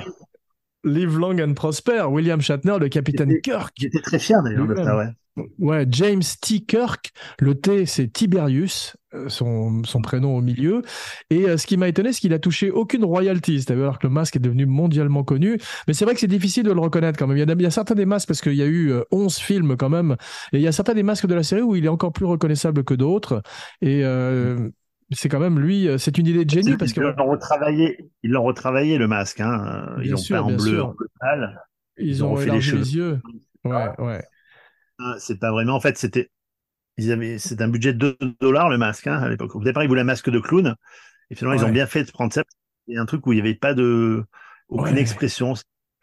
Live long and prosper. William Shatner, le capitaine Kirk. J'étais très fier d'ailleurs de ça, ouais. Ouais, James T. Kirk. Le T, c'est Tiberius, son, son, prénom au milieu. Et euh, ce qui m'a étonné, c'est qu'il a touché aucune royalty. C'est-à-dire alors que le masque est devenu mondialement connu. Mais c'est vrai que c'est difficile de le reconnaître quand même. Il y a, il y a certains des masques, parce qu'il y a eu 11 euh, films quand même. Et il y a certains des masques de la série où il est encore plus reconnaissable que d'autres. Et c'est quand même lui, c'est une idée de génie parce que ils l'ont retravaillé, ils l'ont retravaillé le masque, hein. Ils l'ont fait en bleu, en pâle. Ils, ils, ont, fait les, les, yeux. Ouais, ouais. Ah, c'est pas vraiment. En fait, c'était. Ils avaient, c'est un budget de 2 dollars le masque hein, à l'époque. Au départ, ils voulaient un masque de clown. Et finalement, ils ont bien fait de prendre ça. C'est un truc où il n'y avait pas de aucune expression.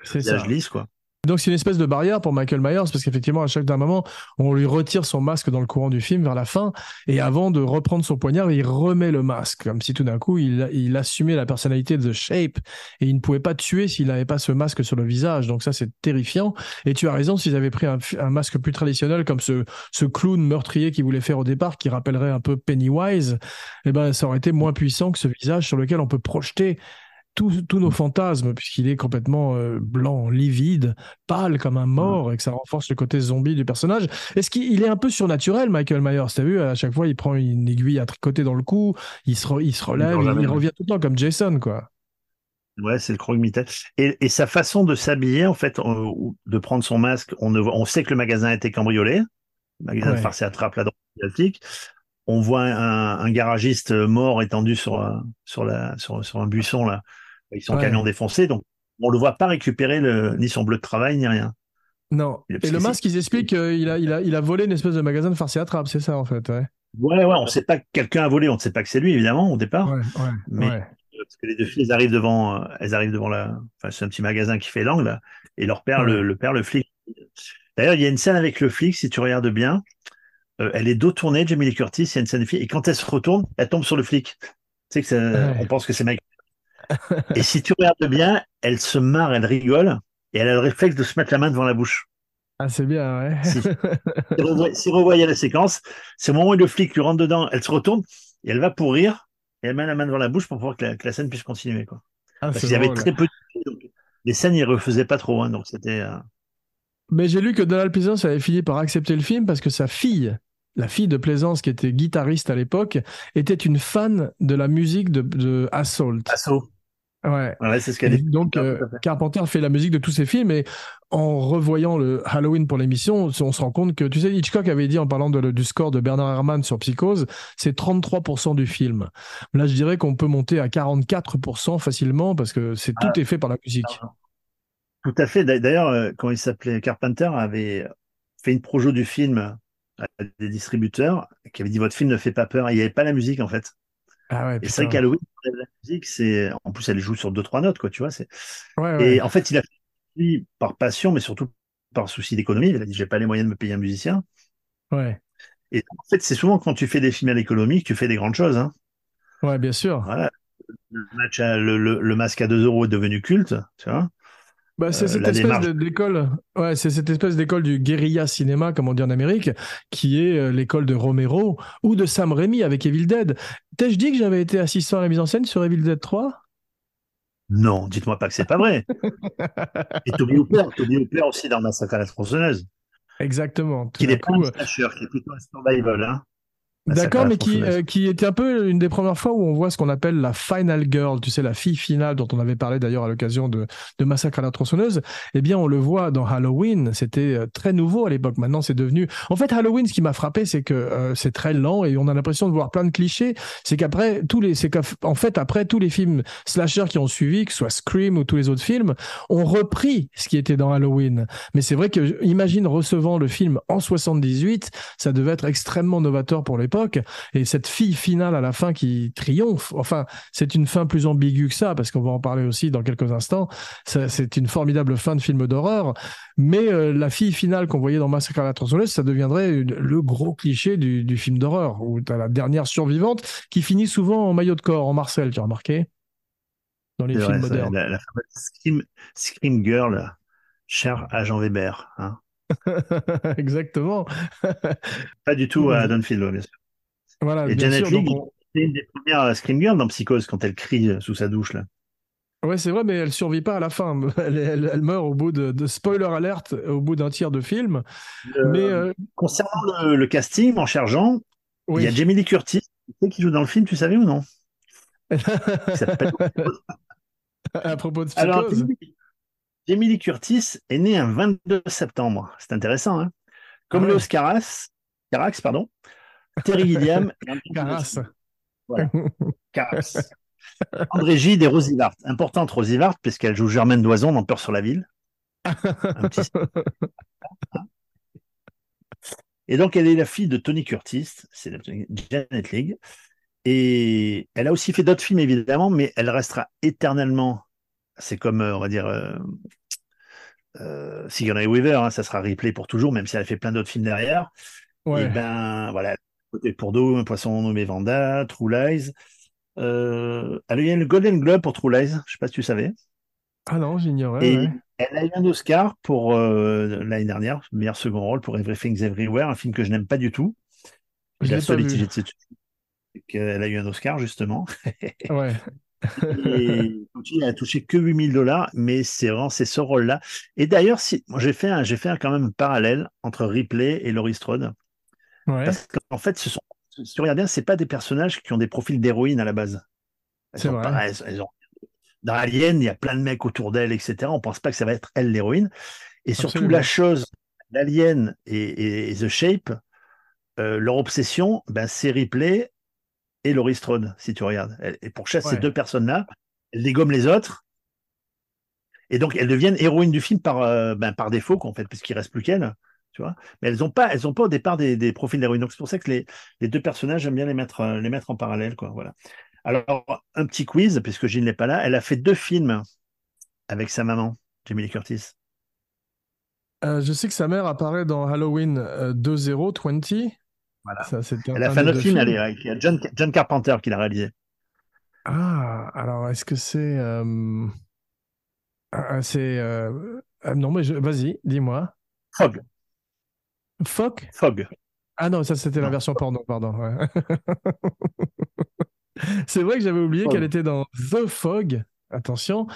C'est ça. lisse, quoi. Donc c'est une espèce de barrière pour Michael Myers parce qu'effectivement à chaque d'un moment on lui retire son masque dans le courant du film vers la fin et avant de reprendre son poignard il remet le masque comme si tout d'un coup il, assumait la personnalité de The Shape et il ne pouvait pas tuer s'il n'avait pas ce masque sur le visage. Donc ça c'est terrifiant. Et tu as raison s'ils avaient pris un, masque plus traditionnel comme ce, ce clown meurtrier qu'il voulait faire au départ qui rappellerait un peu Pennywise eh ben ça aurait été moins puissant que ce visage sur lequel on peut projeter tous, nos fantasmes, puisqu'il est complètement euh, blanc, livide, pâle comme un mort, et que ça renforce le côté zombie du personnage. Est-ce qu'il est un peu surnaturel, Michael Myers? T'as vu, à chaque fois, il prend une aiguille à tricoter dans le cou, il se, il se relève, il, revient tout le temps comme Jason, quoi. Ouais, c'est le croque et, et, sa façon de s'habiller, en fait, de prendre son masque, on, ne, on sait que le magasin a été cambriolé, le magasin de farce et attrape la drogue on voit un, garagiste mort étendu sur, sur, la, sur, sur un buisson là. Ils sont camion défoncé, donc on le voit pas récupérer le, ni son bleu de travail, ni rien. Non. Et le masque, ils expliquent qu'il a, il a, il a volé une espèce de magasin de farce et attrape, c'est ça en fait. Ouais, ouais, ouais on ne sait pas que quelqu'un a volé, on ne sait pas que c'est lui évidemment au départ. Ouais, ouais, mais parce que les deux filles, elles arrivent devant, elles arrivent devant la, enfin c'est un petit magasin qui fait l'angle et leur père, le, le père, le flic. D'ailleurs, il y a une scène avec le flic, si tu regardes bien, euh, elle est dos tournée, Jamie Lee Curtis, il y a une scène de fille, et quand elle se retourne, elle tombe sur le flic. Tu sais que ça, on pense que c'est Mike et si tu regardes bien, elle se marre, elle rigole, et elle a le réflexe de se mettre la main devant la bouche. Ah, c'est bien, ouais. si, si, revoyez la séquence, c'est au moment où le flic lui rentre dedans, elle se retourne, et elle va pour rire, et elle met la main devant la bouche pour pouvoir que la, scène puisse continuer. Quoi. Ah, Parce qu'il y avait très peu de... les scènes, ils refaisaient pas trop, hein, donc c'était... Euh, Mais j'ai lu que Donald Pleasance avait fini par accepter le film parce que sa fille la fille de Plaisance, qui était guitariste à l'époque, était une fan de la musique de, de Assault. Assault. Ouais. c'est ce qu'elle dit. Donc, euh, Carpenter fait la musique de tous ses films et en revoyant le Halloween pour l'émission, on se rend compte que, tu sais, Hitchcock avait dit en parlant du score de Bernard Herrmann sur Psychose, c'est 33% du film. Là, je dirais qu'on peut monter à 44% facilement parce que c'est tout ah. est fait par la musique. Tout à fait. D'ailleurs, euh, quand il s'appelait Carpenter, avait fait une projo du film à des distributeurs qui avait dit votre film ne fait pas peur. il n'y avait pas la musique en fait. Ah ouais, et c'est vrai qu'Halloween, la musique, c'est en plus elle joue sur deux trois notes quoi, tu vois. C'est et en fait il a fait par passion, mais surtout par souci d'économie. Il a dit j'ai pas les moyens de me payer un musicien. Ouais. Et en fait c'est souvent quand tu fais des films à l'économie que tu fais des grandes choses. Hein. Ouais, bien sûr. Voilà. Le, match le, le, masque à 2 euros est devenu culte, tu vois. Bah, c'est cette espèce d'école, ouais, c'est cette espèce d'école du guérilla cinéma, comme on dit en Amérique, qui est l'école de Romero ou de Sam Raimi avec Evil Dead. T'ai-je dit que j'avais été assistant à la mise en scène sur Evil Dead 3 Non, dites-moi pas que c'est pas vrai. Et Toby Hooper, Toby Hooper aussi dans Massacre à la tronçonneuse. Exactement. Qui n'est pas un slasher, qui est plutôt un survival. Hein. Bah, D'accord, mais qui, euh, qui était un peu une des premières fois où on voit ce qu'on appelle la final girl, tu sais, la fille finale dont on avait parlé d'ailleurs à l'occasion de, de Massacre à la tronçonneuse. Eh bien, on le voit dans Halloween. C'était euh, très nouveau à l'époque. Maintenant, c'est devenu. En fait, Halloween, ce qui m'a frappé, c'est que euh, c'est très lent et on a l'impression de voir plein de clichés. C'est qu'après tous les, c'est qu'en fait, après tous les films slasher qui ont suivi, que ce soit Scream ou tous les autres films, ont repris ce qui était dans Halloween. Mais c'est vrai que, imagine recevant le film en 78, ça devait être extrêmement novateur pour l'époque et cette fille finale à la fin qui triomphe, enfin, c'est une fin plus ambiguë que ça, parce qu'on va en parler aussi dans quelques instants. C'est une formidable fin de film d'horreur. Mais euh, la fille finale qu'on voyait dans Massacre à la tronçonneuse, ça deviendrait le gros cliché du, film d'horreur, où tu as la dernière survivante qui finit souvent en maillot de corps, en Marcel, tu as remarqué? Dans les films modernes. La, fameuse Scream, Girl, cher à Jean Weber. Hein. Exactement. Pas du tout à Dunfield, bien sûr. Voilà, et Janet Leigh, c'est une des premières Scream Girls dans Psychose quand elle crie sous sa douche. Là. Ouais, c'est vrai, mais elle survit pas à la fin. Elle, meurt au bout de, spoiler alert, au bout d'un tiers de film. mais euh, concernant le, casting, en cher il y a Jamie Lee Curtis qui joue dans le film, tu savais ou non? À propos de Psychose. Jamie Lee Curtis est née un 22 septembre. C'est intéressant, hein Comme ah ouais. Carax, pardon. Terry Gilliam. Carras. Voilà. Carras. André Gide et Rosie Vart. Importante Rosie Vart, puisqu'elle joue Germaine Doison dans Peur sur la ville. Et donc, elle est la fille de Tony Curtis, c'est Janet Leigh. Et elle a aussi fait d'autres films, évidemment, mais elle restera éternellement. C'est comme, euh, on va dire, euh, euh, Sigourney Weaver, hein, ça sera replay pour toujours, même si elle a fait plein d'autres films derrière. Ouais. Et ben, voilà, Côté pour d'eau, un poisson nommé Vanda, True Lies. Euh, elle a eu le Golden Globe pour True Lies, je ne sais pas si tu savais. Ah non, j'ignorais. elle a eu un Oscar pour euh, l'année dernière, meilleur second rôle pour Everything's Everywhere, un film que je n'aime pas du tout. Je la seule de qu'elle a eu un Oscar justement. ouais. et elle a touché que 8000 dollars, mais c'est vraiment c'est ce rôle-là. Et d'ailleurs, si, j'ai fait, un, j'ai fait quand même un parallèle entre Ripley et Laurie Strode. Parce qu'en fait, ce sont, si tu regardes bien, c'est pas des personnages qui ont des profils d'héroïne à la base. Vrai. Dans Alien, il y a plein de mecs autour d'elle, etc. On pense pas que ça va être elle l'héroïne. Et surtout, la chose, l'Alien et, The Shape, euh, leur obsession, ben, c'est Ripley et Laurie Strode, si tu regardes. Et pour chasser ces deux personnes-là, elle dégomme les autres. Et donc, elles deviennent héroïnes du film par, euh, ben, par défaut, en fait, puisqu'il reste plus qu'elles. Mais elles n'ont pas, elles ont pas au départ des, profils d'héroïne. Donc c'est pour ça que les, deux personnages, j'aime bien les mettre, euh, les mettre en parallèle, quoi. Voilà. Alors, un petit quiz, puisque Gilles n'est pas là. Elle a fait deux films avec sa maman, Jamie Lee Curtis. Euh, je sais que sa mère apparaît dans Halloween 2020. Euh, voilà. elle a fait un autre film, il y a John, John Carpenter qui l'a réalisé. Ah, alors est-ce que c'est. Ah, c'est. Non, mais vas-y, dis-moi. Frog. Fog? Fog. Ah non, ça c'était la version porno, pardon. c'est vrai que j'avais oublié qu'elle était dans The Fog. Attention.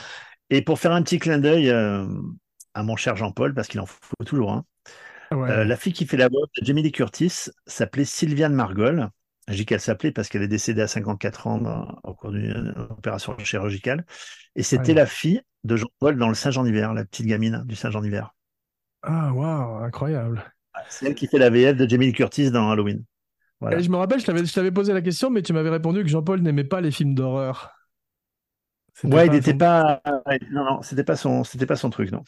Et pour faire un petit clin d'œil euh, à mon cher Jean-Paul, parce qu'il en faut toujours, hein, euh, la fille qui fait la voix de Jamie Lee Curtis s'appelait Sylviane Margol. Je dis qu'elle s'appelait parce qu'elle est décédée à 54 ans au cours d'une opération chirurgicale. Et c'était la fille de Jean-Paul dans le Saint-Jean d'hiver, la petite gamine du Saint-Jean d'hiver. Ah, waouh, incroyable. C'est elle qui fait la VF de Jamie Curtis dans Halloween. je me rappelle, je t'avais posé la question, mais tu m'avais répondu que Jean-Paul n'aimait pas les films d'horreur. Ouais, il n'était pas. Non, non, c'était pas son, c'était pas son truc, non.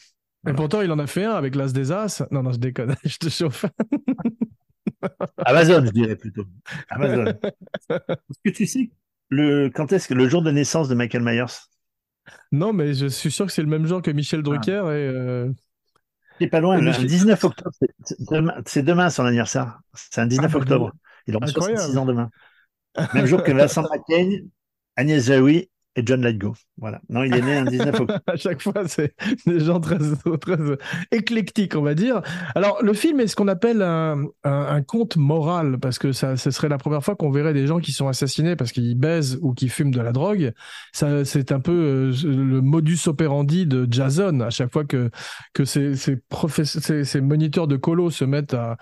Et pourtant, il en a fait un avec l'As des As. Non, non, je déconne, je te chauffe. Amazon, je dirais plutôt. Amazon. Est-ce que tu sais le, quand est-ce que le jour de naissance de Michael Myers? Non, mais je suis sûr que c'est le même jour que Michel Drucker ah. et. Euh, c'est pas loin, le 19 octobre, c'est demain, son anniversaire. C'est un 19 ah, octobre. Il aura 66 ans demain. Même jour que Vincent McCain, Agnès Jaoui et John Lithgow. Voilà. Non, il est né un 19 octobre. à chaque fois, c'est des gens très, très éclectiques, on va dire. Alors, le film est ce qu'on appelle un, conte moral, parce que ça, ce serait la première fois qu'on verrait des gens qui sont assassinés parce qu'ils baisent ou qui fument de la drogue. Ça, c'est un peu euh, le modus operandi de Jason. À chaque fois que, ces, moniteurs de colo se mettent à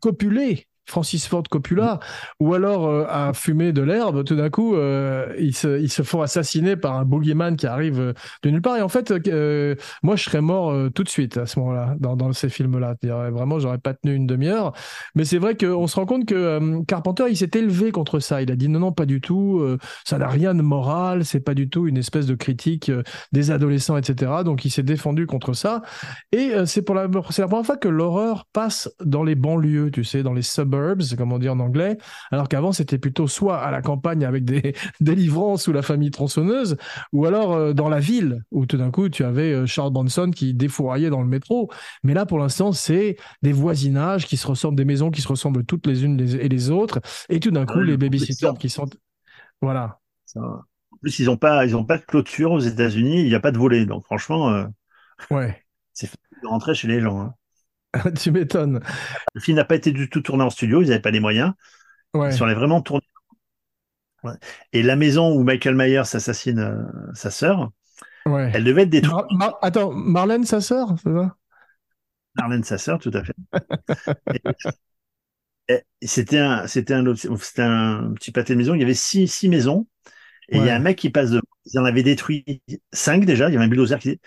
copuler Francis Ford Coppola, ou alors euh, à fumer de l'herbe, tout d'un coup, euh, ils, se, font assassiner par un boogeyman qui arrive euh, de nulle part. Et en fait, moi, je serais mort tout de suite à ce moment-là, dans, ces films-là. Vraiment, j'aurais pas tenu une demi-heure. Mais c'est vrai qu'on se rend compte que Carpenter, il s'est élevé contre ça. Il a dit non, non, pas du tout. ça n'a rien de moral. C'est pas du tout une espèce de critique des adolescents, etc. Donc, il s'est défendu contre ça. Et c'est pour la, première fois que l'horreur passe dans les banlieues, tu sais, dans les suburbs comme on dit en anglais, alors qu'avant c'était plutôt soit à la campagne avec des délivrances ou la famille tronçonneuse, ou alors euh, dans la ville, où tout d'un coup tu avais euh, Charles Bronson qui défouraillait dans le métro. Mais là pour l'instant c'est des voisinages qui se ressemblent, des maisons qui se ressemblent toutes les unes et les autres, et tout d'un coup les babysitters qui sont... Voilà. En plus, ils n'ont pas, ils ont pas de clôture aux États-Unis, il n'y a pas de volet. Donc, franchement, euh, ouais. c'est facile de rentrer chez les gens. Hein. tu m'étonnes. Le film n'a pas été du tout tourné en studio, ils n'avaient pas les moyens. Ouais. Ils sont allés vraiment tourner. Et la maison où Michael Myers assassine euh, sa sœur, ouais. elle devait être détruite. attends, Marlène, sa sœur, c'est ça? Marlène, sa sœur, tout à fait. c'était un, c'était un, c'était un petit pâté de maison. Il y avait six, six maisons. Et il y a un mec qui passe de, ils en avaient détruit cinq déjà. Il y avait un bulldozer qui,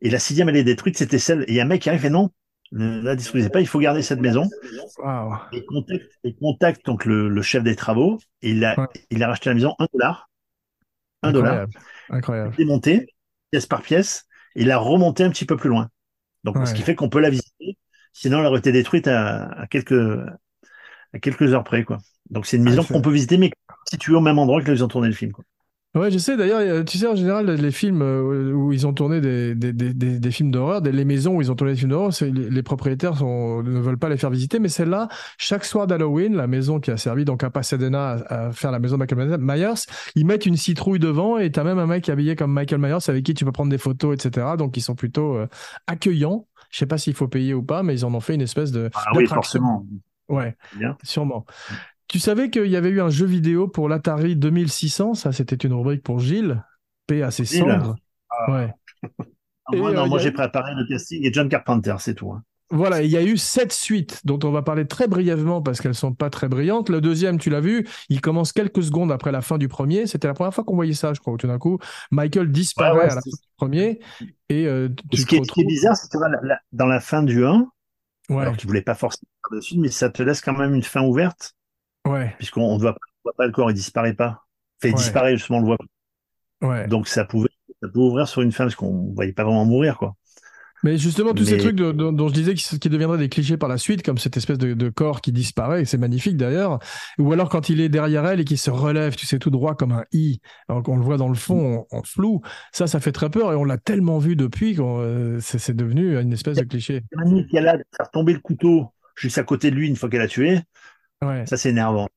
et la sixième elle est détruite, c'était celle. Et il y a un mec qui arrive et non, ne la détruisez pas, il faut garder cette maison. Et contacte, donc le, chef des travaux. Et il a, il a racheté la maison 1 dollar. 1 dollar. Incroyable. Démonté, pièce par pièce. Et il a remonté un petit peu plus loin. Donc, ce qui fait qu'on peut la visiter. Sinon, elle aurait été détruite à, quelques, à quelques heures près, quoi. Donc, c'est une maison qu'on peut visiter, mais située au même endroit que là où ils ont tourné le film, quoi. Ouais, je sais. D'ailleurs, tu sais, en général, les films euh, où ils ont tourné des, des, des, des films d'horreur, les maisons où ils ont tourné des films d'horreur, les, propriétaires sont, ne veulent pas les faire visiter. Mais celle-là, chaque soir d'Halloween, la maison qui a servi donc à Pasadena à, faire la maison de Michael Myers, ils mettent une citrouille devant et tu as même un mec habillé comme Michael Myers avec qui tu peux prendre des photos, etc. Donc, ils sont plutôt euh, accueillants. Je sais pas s'il faut payer ou pas, mais ils en ont fait une espèce de. Ah oui, forcément. Ouais, sûrement. Tu savais qu'il y avait eu un jeu vidéo pour l'Atari 2600 Ça, c'était une rubrique pour Gilles. P à ses cendres. Ah. Ouais. moi, non, euh, moi j'ai préparé le casting et John Carpenter, c'est tout. Hein. Voilà, il y a eu sept suites dont on va parler très brièvement parce qu'elles sont pas très brillantes. Le deuxième, tu l'as vu, il commence quelques secondes après la fin du premier. C'était la première fois qu'on voyait ça, je crois. Tout d'un coup, Michael disparaît à la fin du premier. Et, euh, ce, qui est, bizarre, c'est que dans la fin du 1, ouais. alors tu voulais pas forcément dessus, mais ça te laisse quand même une fin ouverte. Ouais. Puisqu'on ne voit, pas le corps, il disparaît pas. Fait, il disparaît justement, on le voit pas. Ouais. Donc ça pouvait, ça pouvait ouvrir sur une fin parce qu'on ne voyait pas vraiment mourir, quoi. Mais justement, tous ces trucs dont je disais qui, deviendraient des clichés par la suite, comme cette espèce de, corps qui disparaît, c'est magnifique d'ailleurs, ou alors quand il est derrière elle et qu'il se relève, tu sais, tout droit comme un i, alors qu'on le voit dans le fond en, flou, ça, ça fait très peur et on l'a tellement vu depuis que euh, c'est devenu une espèce de cliché. C'est a faire tomber le couteau juste à côté de lui une fois qu'elle a tué. Ça, c'est énervant.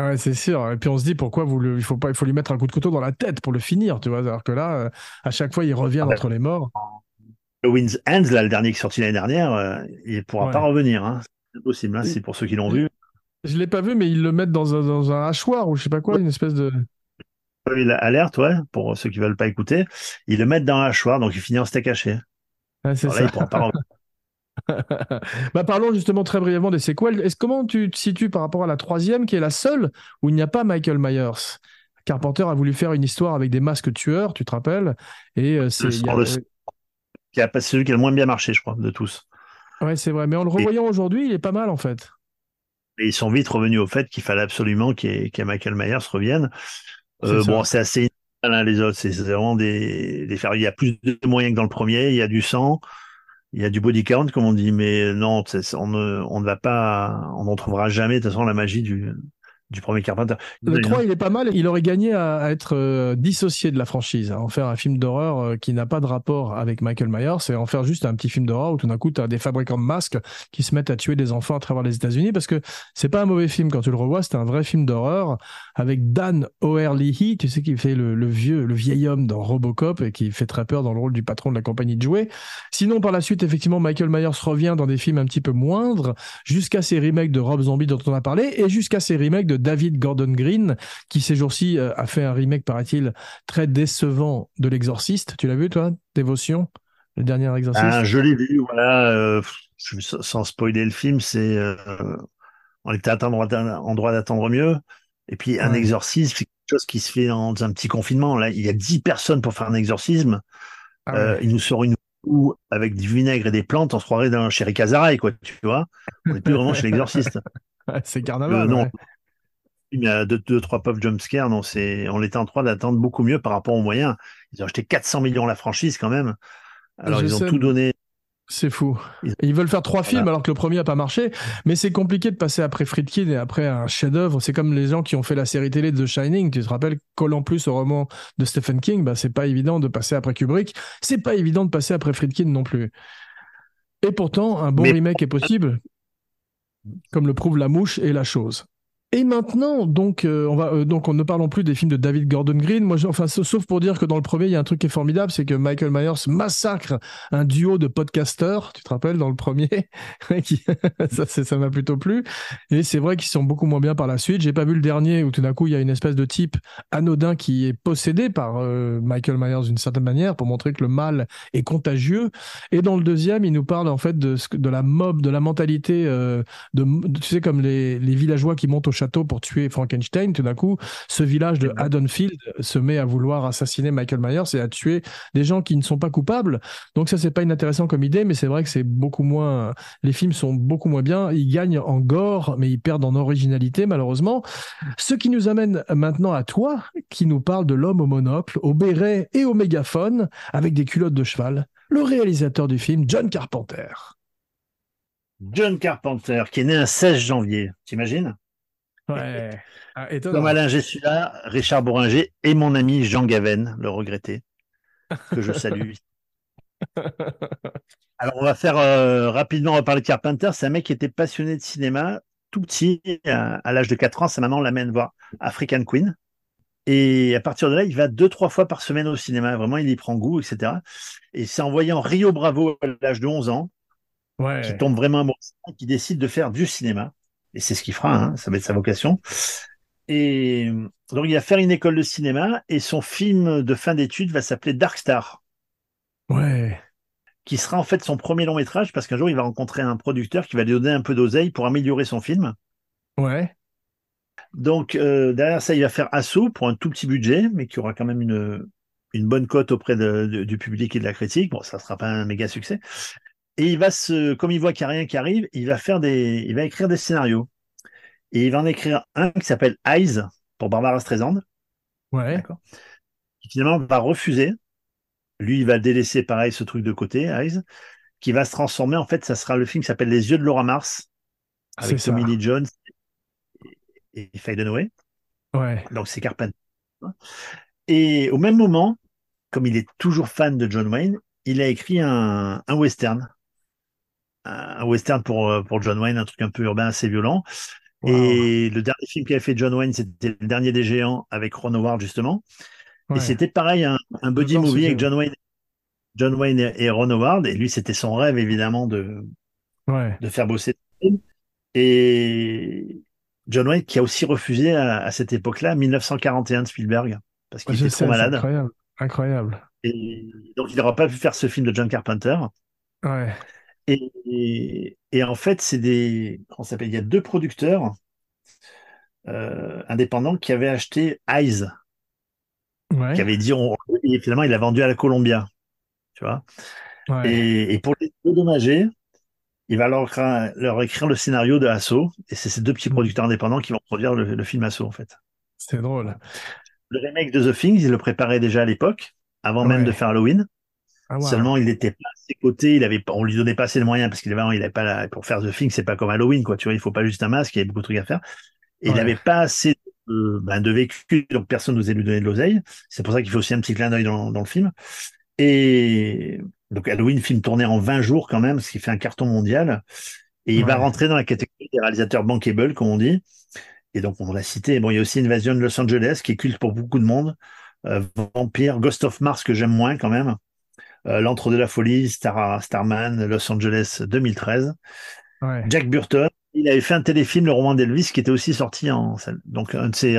Ouais, c'est sûr. Et puis on se dit pourquoi vous le... il faut pas, il faut lui mettre un coup de couteau dans la tête pour le finir, tu vois? Alors que là, euh, à chaque fois, il revient ah entre les morts. Le Wins Ends, là, le dernier qui est sorti l'année dernière, euh, il ne pourra pas revenir. Hein. C'est possible. Hein, c'est pour ceux qui l'ont vu. Je l'ai pas vu, mais ils le mettent dans un, dans un hachoir ou je sais pas quoi, une espèce de. Il alerte, ouais, pour ceux qui veulent pas écouter. Ils le mettent dans un hachoir, donc il finit en steak haché. c'est ça. il pourra pas revenir. Bah parlons justement très brièvement des séquelles. Est-ce comment tu te situes par rapport à la troisième, qui est la seule où il n'y a pas Michael Myers? Carpenter a voulu faire une histoire avec des masques tueurs, tu te rappelles? Et euh, c'est a celui qui a le moins bien marché, je crois, de tous. Ouais, c'est vrai. Mais en le revoyant aujourd'hui, il est pas mal en fait. Et ils sont vite revenus au fait qu'il fallait absolument que Michael Myers revienne. Euh, bon, c'est assez hein, les autres. C'est vraiment des, des Il y a plus de moyens que dans le premier. Il y a du sang il y a du body count, comme on dit, mais non, on ne, va pas, on n'en trouvera jamais, de toute façon, la magie du, du premier Carpenter. Le 3, il est pas mal. Il aurait gagné à, être euh, dissocié de la franchise, à en faire un film d'horreur euh, qui n'a pas de rapport avec Michael Myers, et en faire juste un petit film d'horreur où tout d'un coup, tu as des fabricants de masques qui se mettent à tuer des enfants à travers les États-Unis, parce que c'est pas un mauvais film quand tu le revois, c'est un vrai film d'horreur avec Dan O'Herlihy, tu sais, qui fait le, vieux, le vieil homme dans Robocop et qui fait très peur dans le rôle du patron de la compagnie de jouets. Sinon, par la suite, effectivement, Michael Myers revient dans des films un petit peu moindres, jusqu'à ces remakes de Rob Zombie dont on a parlé, et jusqu'à ces remakes de David Gordon Green, qui ces jours-ci euh, a fait un remake, paraît-il, très décevant de L'Exorciste. Tu l'as vu, toi Dévotion Le dernier Exorciste? Ah, Je l'ai vu, voilà. Euh, sans spoiler le film, c'est. Euh, on était en droit d'attendre mieux. Et puis, un exorcisme, c'est quelque chose qui se fait dans un petit confinement. Là, il y a 10 personnes pour faire un exorcisme. Ah il nous sort une ou avec du vinaigre et des plantes, on se croirait dans chez Ricazaraï, quoi, tu vois. On n'est plus vraiment chez l'exorciste. c'est carnaval. non, y a deux, deux trois puffs jumpscares. Non, c'est, on était en train d'attendre beaucoup mieux par rapport aux moyens. Ils ont acheté 400 millions la franchise quand même. Alors ils ont tout donné. C'est fou. Ils veulent faire trois films alors que le premier a pas marché. Mais c'est compliqué de passer après Friedkin et après un chef-d'œuvre. C'est comme les gens qui ont fait la série télé de The Shining. Tu te rappelles, collant plus au roman de Stephen King, bah, c'est pas évident de passer après Kubrick. C'est pas évident de passer après Friedkin non plus. Et pourtant, un bon remake est possible, comme le prouve La Mouche et La Chose. Et maintenant, donc, euh, euh, donc, on ne parlons plus des films de David Gordon Green. Moi, enfin, sauf pour dire que dans le premier, il y a un truc qui est formidable, c'est que Michael Myers massacre un duo de podcasteurs. Tu te rappelles dans le premier, ça, m'a plutôt plu. Et c'est vrai qu'ils sont beaucoup moins bien par la suite. J'ai pas vu le dernier où tout d'un coup, il y a une espèce de type anodin qui est possédé par euh, Michael Myers d'une certaine manière pour montrer que le mal est contagieux. Et dans le deuxième, il nous parle en fait de, la mob, de la mentalité de, tu sais, comme les, villageois qui montent au château pour tuer Frankenstein, tout d'un coup, ce village de Haddonfield se met à vouloir assassiner Michael Myers et à tuer des gens qui ne sont pas coupables. Donc ça, c'est pas inintéressant comme idée, mais c'est vrai que c'est beaucoup moins. Les films sont beaucoup moins bien. Ils gagnent en gore, mais ils perdent en originalité, malheureusement. Ce qui nous amène maintenant à toi, qui nous parle de l'homme au monocle, au béret et au mégaphone, avec des culottes de cheval, le réalisateur du film, John Carpenter. John Carpenter, qui est né un 16 janvier, t'imagines? Ouais. Ah, Comme Alain Gessula, Richard Boringer et mon ami Jean Gaven, le regretté, que je salue. Alors, on va faire euh, rapidement reparler de Carpenter. C'est un mec qui était passionné de cinéma, tout petit, à, l'âge de 4 ans. Sa maman l'amène voir African Queen. Et à partir de là, il va deux, trois fois par semaine au cinéma. Vraiment, il y prend goût, etc. Et c'est en voyant Rio Bravo à l'âge de 11 ans, ouais. qui tombe vraiment amoureux, qui décide de faire du cinéma et c'est ce qu'il fera, hein, ça va être sa vocation. Et donc, il va faire une école de cinéma et son film de fin d'études va s'appeler Dark Star. Ouais. Qui sera en fait son premier long métrage parce qu'un jour, il va rencontrer un producteur qui va lui donner un peu d'oseille pour améliorer son film. Ouais. Donc, euh, derrière ça, il va faire Assaut pour un tout petit budget, mais qui aura quand même une, une bonne cote auprès du public et de la critique. Bon, ça sera pas un méga succès. Et il va se, comme il voit qu'il n'y a rien qui arrive, il va faire des, il va écrire des scénarios. Et il va en écrire un qui s'appelle Eyes pour Barbara Streisand. Ouais. Qui finalement va refuser. Lui, il va délaisser pareil ce truc de côté, Eyes, qui va se transformer. En fait, ça sera le film qui s'appelle Les yeux de Laura Mars avec Tommy Lee Jones et, et Faye Dunaway. Ouais. Donc c'est Carpenter. Et au même moment, comme il est toujours fan de John Wayne, il a écrit un, un western un western pour, euh, pour John Wayne, un truc un peu urbain, assez violent. Et le dernier film qu'il a fait John Wayne, c'était Le Dernier des Géants avec Ron Howard, justement. Et c'était pareil, un, un buddy movie avec John Wayne, John Wayne et, Ron Howard. Et lui, c'était son rêve, évidemment, de, de faire bosser. Et John Wayne, qui a aussi refusé à, cette époque-là, 1941 de Spielberg, parce qu'il était trop malade. Incroyable. incroyable. Et donc, il n'aura pas pu faire ce film de John Carpenter. Ouais. Et, et, en fait, c'est des. On s'appelle? Il y a deux producteurs euh, indépendants qui avaient acheté Eyes. Qui avaient dit. et finalement, il a vendu à la Columbia. Tu vois? Et, et, pour les dédommager, il va leur, leur, écrire le scénario de Asso. Et c'est ces deux petits mm. producteurs indépendants qui vont produire le, film Asso, en fait. C'est drôle. Le remake de The Things, il le préparait déjà à l'époque, avant même de faire Halloween. Ah, Seulement, il n'était pas à ses côtés, il avait, on lui donnait pas assez de moyens parce qu'il avait, il avait pas la, pour faire The Thing, c'est pas comme Halloween, quoi. Tu vois, il faut pas juste un masque, il y a beaucoup de trucs à faire. Et il n'avait pas assez de, ben, de vécu, donc personne n'osait lui donner de l'oseille. C'est pour ça qu'il fait aussi un petit clin d'œil dans, dans le film. Et donc Halloween, film tourné en 20 jours quand même, ce qui fait un carton mondial. Et il va rentrer dans la catégorie des réalisateurs bankable, comme on dit. Et donc, on l'a cité. Bon, il y a aussi Invasion de Los Angeles, qui est culte pour beaucoup de monde. Euh, Vampire, Ghost of Mars, que j'aime moins quand même. Euh, L'Entre de la Folie, Star, Starman, Los Angeles 2013. Ouais. Jack Burton, il avait fait un téléfilm, Le roman d'Elvis, qui était aussi sorti en salle. Donc, un de ses,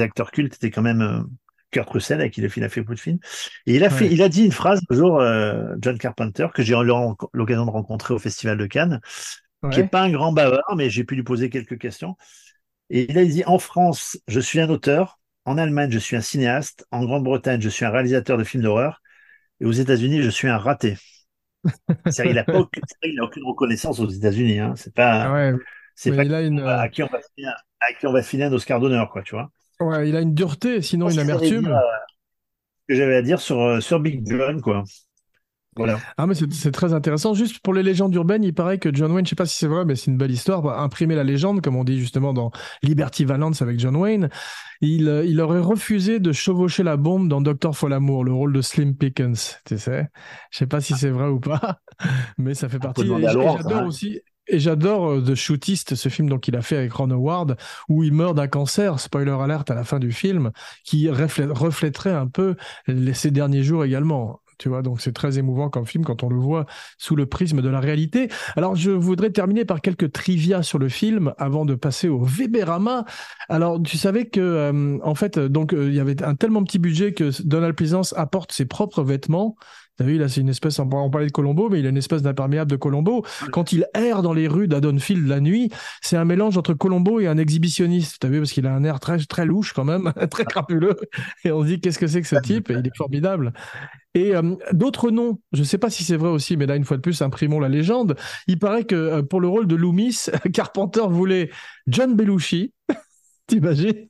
acteurs cultes était quand même euh, Kurt Russell, avec qui il a fait beaucoup de films. Et il a, fait, il a dit une phrase un jour, euh, John Carpenter, que j'ai eu l'occasion de rencontrer au Festival de Cannes, qui n'est pas un grand bavard, mais j'ai pu lui poser quelques questions. Et il a dit En France, je suis un auteur. En Allemagne, je suis un cinéaste. En Grande-Bretagne, je suis un réalisateur de films d'horreur. Et aux États-Unis, je suis un raté. il n'a aucune reconnaissance aux États-Unis. Hein. C'est pas. Ah c'est pas une... à, qui on va filer, à qui on va filer un Oscar d'honneur, quoi, tu vois. Ouais, il a une dureté, sinon une amertume. Euh, ce que j'avais à dire sur, euh, sur Big John, quoi. Ah, mais c'est très intéressant. Juste pour les légendes urbaines, il paraît que John Wayne, je sais pas si c'est vrai, mais c'est une belle histoire, va imprimer la légende, comme on dit justement dans Liberty Valance avec John Wayne. Il, euh, il aurait refusé de chevaucher la bombe dans Docteur Folamour, le rôle de Slim Pickens, tu sais. Je sais pas si c'est vrai ou pas, mais ça fait partie. J'adore hein. aussi. Et j'adore euh, The Shootist, ce film donc qu'il a fait avec Ron Howard, où il meurt d'un cancer, spoiler alert à la fin du film, qui reflèterait un peu les, ces derniers jours également tu vois. Donc c'est très émouvant comme film quand on le voit sous le prisme de la réalité. Alors je voudrais terminer par quelques trivia sur le film avant de passer au Weberama. Alors tu savais que euh, en fait donc euh, il y avait un tellement petit budget que Donald Pleasance apporte ses propres vêtements T'as vu, là, c'est une espèce, on parlait de Colombo, mais il a une espèce d'imperméable de Colombo. Quand il erre dans les rues d'Adonfield la nuit, c'est un mélange entre Colombo et un exhibitionniste. T'as vu, parce qu'il a un air très, très louche quand même, très crapuleux. Et on se dit, qu'est-ce que c'est que ce type? Et il est formidable. Et euh, d'autres noms, je ne sais pas si c'est vrai aussi, mais là, une fois de plus, imprimons la légende. Il paraît que euh, pour le rôle de Loomis, Carpenter voulait John Belushi. T'imagines?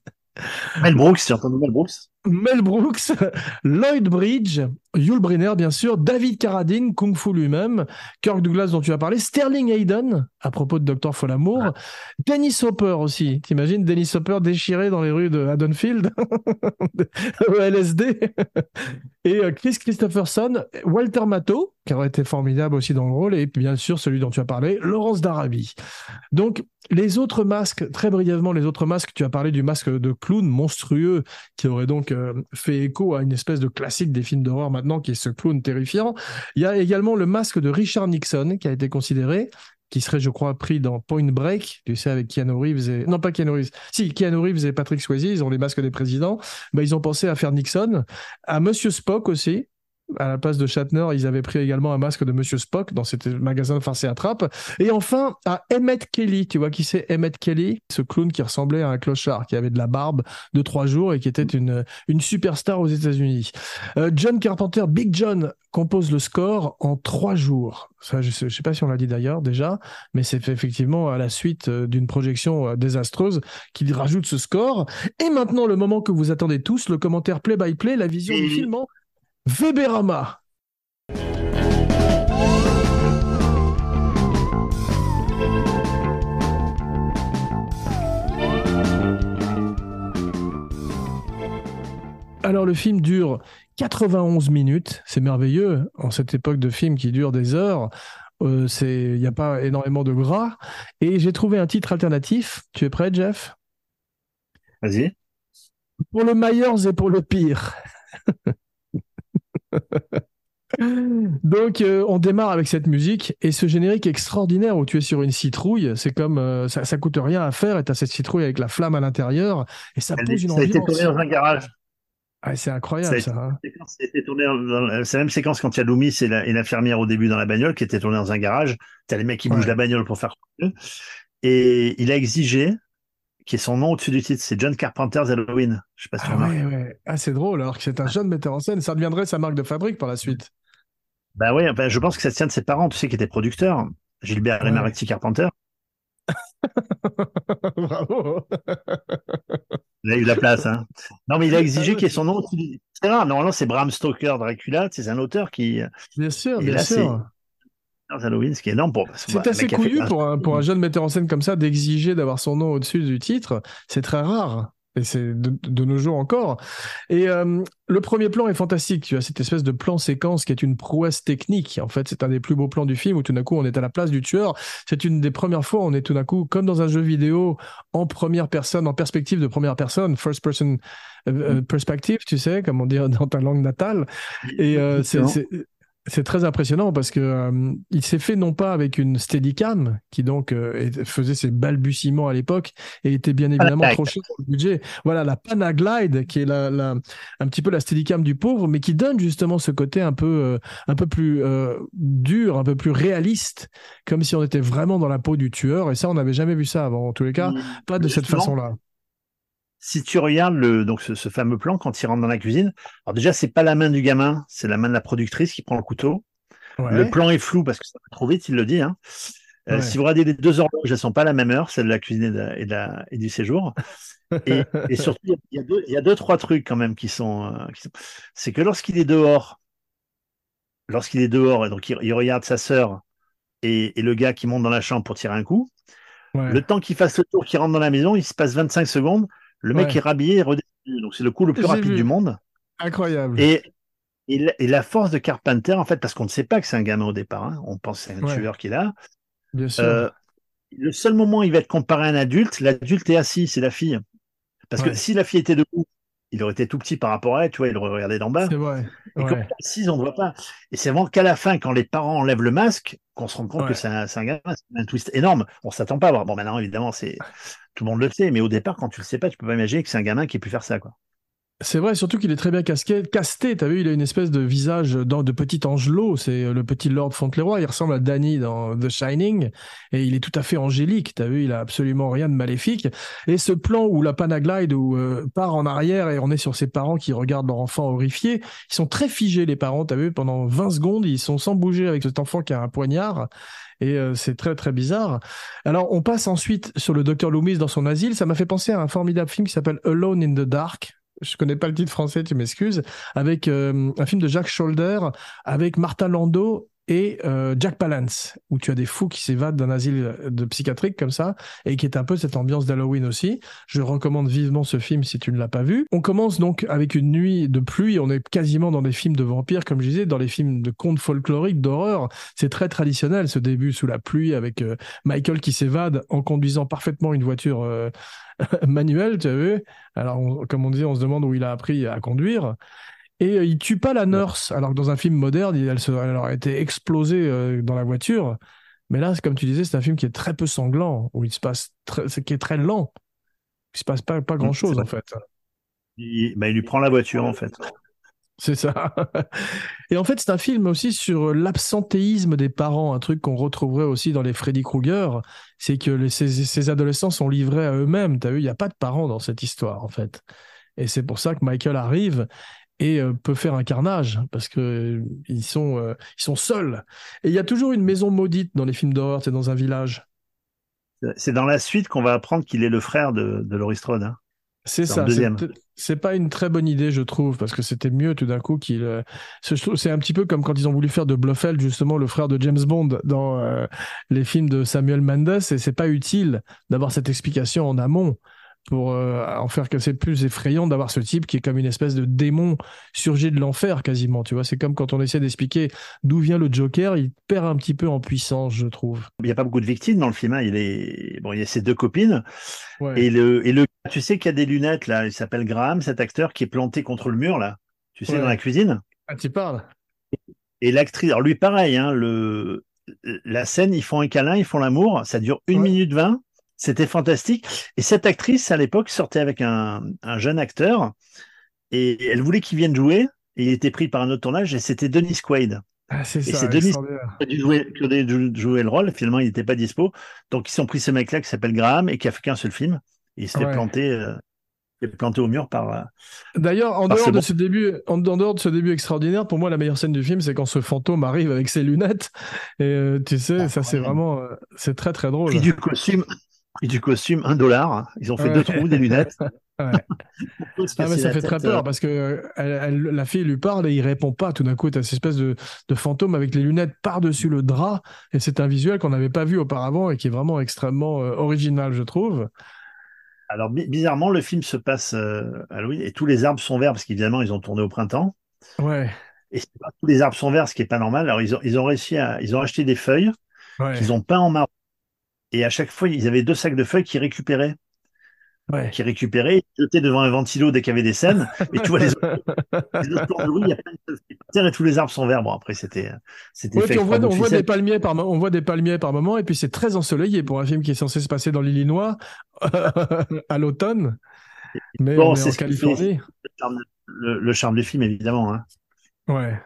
Mel Brooks, j'ai entendu Mel Brooks. Mel Brooks, Lloyd Bridge, Yul Brynner, bien sûr, David Carradine, Kung Fu lui-même, Kirk Douglas dont tu as parlé, Sterling Hayden, à propos de Dr. Folamour, Dennis Hopper aussi. T'imagines Dennis Hopper déchiré dans les rues de Haddonfield au LSD Et euh, Chris Christopherson, Walter Matthau, qui aurait été formidable aussi dans le rôle, et bien sûr celui dont tu as parlé, Laurence d'Arabie. Donc, les autres masques, très brièvement, les autres masques, tu as parlé du masque de clown monstrueux qui aurait donc euh, fait écho à une espèce de classique des films d'horreur maintenant qui est ce clown terrifiant. Il y a également le masque de Richard Nixon qui a été considéré qui serait, je crois, pris dans Point Break, tu sais, avec Keanu Reeves et... Non, pas Keanu Reeves. Si, Keanu Reeves et Patrick Swayze, ils ont les masques des présidents. Ben, ils ont pensé à faire Nixon. À Monsieur Spock aussi, à la place de Shatner, ils avaient pris également un masque de Monsieur Spock dans cet magasin Farce et Attrape. Et enfin, à Emmett Kelly. Tu vois qui c'est Emmett Kelly? Ce clown qui ressemblait à un clochard, qui avait de la barbe de trois jours et qui était une, une superstar aux États-Unis. Euh, John Carpenter, Big John, compose le score en trois jours. Ça, je ne sais, pas si on l'a dit d'ailleurs déjà, mais c'est effectivement à la suite euh, d'une projection euh, désastreuse qu'il rajoute ce score. Et maintenant, le moment que vous attendez tous, le commentaire play-by-play, la vision du film Weberama. Alors le film dure 91 minutes, c'est merveilleux en cette époque de film qui dure des heures. Euh, il n'y a pas énormément de gras. Et j'ai trouvé un titre alternatif. Tu es prêt, Jeff? Vas-y. Pour le meilleur et pour le pire. Donc, euh, on démarre avec cette musique et ce générique extraordinaire où tu es sur une citrouille. C'est comme euh, ça, ça coûte rien à faire et tu as cette citrouille avec la flamme à l'intérieur et ça pose une Ça a été tourné dans un garage. Ah, c'est incroyable ça. Hein. C'est la même séquence quand il y a Loomis et l'infirmière au début dans la bagnole qui était tournée dans un garage. Tu as les mecs qui bougent la bagnole pour faire. Et il a exigé qui est son nom au-dessus du titre. C'est John Carpenter's Halloween. Je sais pas si ah, ouais, ouais. ah c'est drôle, alors que c'est un jeune metteur en scène. Ça deviendrait sa marque de fabrique par la suite. Bah oui, je pense que ça tient de ses parents, tu sais, qui étaient producteurs. Gilbert et Marty Carpenter. Bravo. il a eu la place. Hein. Non, mais il a exigé qu'il ait son nom au-dessus du C'est rare. Normalement, c'est Bram Stoker, Dracula. C'est un auteur qui. Bien sûr, bien sûr. Halloween, ce qui est énorme pour. C'est assez couillu pour un, pour un jeune metteur en scène comme ça d'exiger d'avoir son nom au-dessus du titre. C'est très rare. Et c'est de, nos jours encore. Et euh, le premier plan est fantastique. Tu as cette espèce de plan séquence qui est une prouesse technique. En fait, c'est un des plus beaux plans du film où tout d'un coup on est à la place du tueur. C'est une des premières fois où on est tout d'un coup comme dans un jeu vidéo en première personne, en perspective de première personne, first person euh, euh, perspective, tu sais, comme on dit dans ta langue natale. Et c'est c'est très impressionnant parce que euh, il s'est fait non pas avec une Steadicam qui donc euh, faisait ses balbutiements à l'époque et était bien évidemment trop cher pour le budget. Voilà la Panaglide qui est la, la, un petit peu la Steadicam du pauvre, mais qui donne justement ce côté un peu euh, un peu plus dur, un peu plus réaliste, comme si on était vraiment dans la peau du tueur. Et ça, on n'avait jamais vu ça avant. En tous les cas, mmh. pas de cette façon-là si tu regardes le, donc ce, fameux plan quand il rentre dans la cuisine, alors déjà c'est pas la main du gamin, c'est la main de la productrice qui prend le couteau. Le plan est flou parce que ça va trop vite, il le dit. Hein. Euh, si vous regardez les deux horloges, elles sont pas à la même heure, celle de la cuisine et, de la, et, du séjour. Et, surtout, il y, a deux, il y, a deux, trois trucs quand même qui sont. Euh, sont... C'est que lorsqu'il est dehors, lorsqu'il est dehors, et donc il, regarde sa sœur et, le gars qui monte dans la chambre pour tirer un coup, le temps qu'il fasse le tour, qu'il rentre dans la maison, il se passe 25 secondes. Le mec est rhabillé et redescendu. Donc c'est le coup le plus rapide du monde. Incroyable. Et, et, la force de Carpenter, en fait, parce qu'on ne sait pas que c'est un gamin au départ, hein. on pense que c'est un tueur qu'il a. Bien sûr. Euh, le seul moment où il va être comparé à un adulte, l'adulte est assis, c'est la fille. Parce que si la fille était debout, il aurait été tout petit par rapport à elle, tu vois, il aurait regardé d'en bas. C'est vrai. Et comme on ne voit pas. Et c'est vraiment qu'à la fin, quand les parents enlèvent le masque, qu'on se rend compte que c'est un, un gamin, c'est un twist énorme. On s'attend pas à voir. Bon, maintenant, évidemment, c'est tout le monde le sait, mais au départ, quand tu le sais pas, tu peux pas imaginer que c'est un gamin qui ait pu faire ça, quoi. C'est vrai, surtout qu'il est très bien casqué, casté. T'as vu, il a une espèce de visage dans, de petit angelot. C'est euh, le petit Lord Fauntleroy. Il ressemble à Danny dans The Shining. Et il est tout à fait angélique. T'as vu, il a absolument rien de maléfique. Et ce plan où la Panaglide euh, part en arrière et on est sur ses parents qui regardent leur enfant horrifié. Ils sont très figés, les parents. T'as vu, pendant 20 secondes, ils sont sans bouger avec cet enfant qui a un poignard et euh, c'est très très bizarre. Alors on passe ensuite sur le docteur Loomis dans son asile. Ça m'a fait penser à un formidable film qui s'appelle Alone in the Dark. Je connais pas le titre français, tu m'excuses. Avec euh, un film de Jacques Scholder, avec Martin Landau et euh, Jack Palance, où tu as des fous qui s'évadent d'un asile de psychiatrique comme ça, et qui est un peu cette ambiance d'Halloween aussi. Je recommande vivement ce film si tu ne l'as pas vu. On commence donc avec une nuit de pluie, on est quasiment dans des films de vampires, comme je disais, dans les films de contes folkloriques, d'horreur. C'est très traditionnel ce début sous la pluie avec euh, Michael qui s'évade en conduisant parfaitement une voiture euh, manuelle, tu as vu Alors, comme on disait, on se demande où il a appris à conduire. Et euh, il tue pas la nurse, alors que dans un film moderne, elle, elle aurait été explosée euh, dans la voiture. Mais là, comme tu disais, c'est un film qui est très peu sanglant, où il se passe qui est très lent. Il se passe pas, pas grand chose, en fait. Il, bah, il lui prend la voiture, en fait. C'est ça. Et en fait, c'est un film aussi sur l'absentéisme des parents, un truc qu'on retrouverait aussi dans les Freddy Krueger. C'est que ces, ces, adolescents sont livrés à eux-mêmes. T'as vu, il n'y a pas de parents dans cette histoire, en fait. Et c'est pour ça que Michael arrive et euh, peut faire un carnage parce que euh, ils sont euh, ils sont seuls. Et il y a toujours une maison maudite dans les films d'horreur, c'est dans un village. C'est dans la suite qu'on va apprendre qu'il est le frère de, de Laurie Strode. Hein. C'est ça. C'est pas une très bonne idée, je trouve, parce que c'était mieux tout d'un coup qu'il. C'est un petit peu comme quand ils ont voulu faire de Blofeld justement le frère de James Bond dans les films de Samuel Mendes, et c'est pas utile d'avoir cette explication en amont pour euh, en faire que c'est plus effrayant d'avoir ce type qui est comme une espèce de démon surgé de l'enfer quasiment. Tu vois, c'est comme quand on essaie d'expliquer d'où vient le Joker, il perd un petit peu en puissance, je trouve. Il n'y a pas beaucoup de victimes dans le film. Hein. Il est bon, il y a ses deux copines et le et le tu sais qu'il y a des lunettes là. Il s'appelle Graham, cet acteur qui est planté contre le mur là. Tu sais dans la cuisine? Ah, tu parles? Et l'actrice, alors lui pareil, hein, le la scène, ils font un câlin, ils font l'amour, ça dure une minute vingt c'était fantastique. Et cette actrice, à l'époque, sortait avec un, jeune acteur et elle voulait qu'il vienne jouer. Et il était pris par un autre tournage et c'était Denis Quaid. Ah, c'est et c'est Denis qui a dû jouer, le rôle. Finalement, il n'était pas dispo. Donc, ils ont pris ce mec-là qui s'appelle Graham et qui a fait qu'un seul film. Et il s'est planté. Euh, planté au mur par. Euh, D'ailleurs, en dehors de ce début, en, dehors de ce début extraordinaire, pour moi, la meilleure scène du film, c'est quand ce fantôme arrive avec ses lunettes. Et euh, tu sais, ça c'est vraiment, c'est très très drôle. Puis du costume, prix du costume, un dollar. Ils ont fait deux trous, des lunettes. Ouais. Ah, mais ça fait très peur parce que elle, la fille lui parle et il répond pas. Tout d'un coup, tu as cette espèce de, de, fantôme avec les lunettes par-dessus le drap. Et c'est un visuel qu'on n'avait pas vu auparavant et qui est vraiment extrêmement original, je trouve. Alors, bizarrement, le film se passe euh, à Louis et tous les arbres sont verts parce qu'évidemment, ils ont tourné au printemps. Ouais. Et tous les arbres sont verts, ce qui est pas normal. Alors, ils ont, ils ont réussi à, ils ont acheté des feuilles qu'ils ont peint en marron. Et à chaque fois, ils avaient deux sacs de feuilles qu'ils récupéraient qui récupérait, jetait devant un ventilo dès qu'il y avait des scènes. Et tu vois les autres, les autres il y a plein de choses et tous les arbres sont verts. Bon, après, c'était, c'était ouais, on voit, on voit des palmiers par, on voit des palmiers par moment, et puis c'est très ensoleillé pour un film qui est censé se passer dans l'Illinois à l'automne. Mais, bon, c'est en Californie. Le, le, charme du film, évidemment. Hein. Ouais.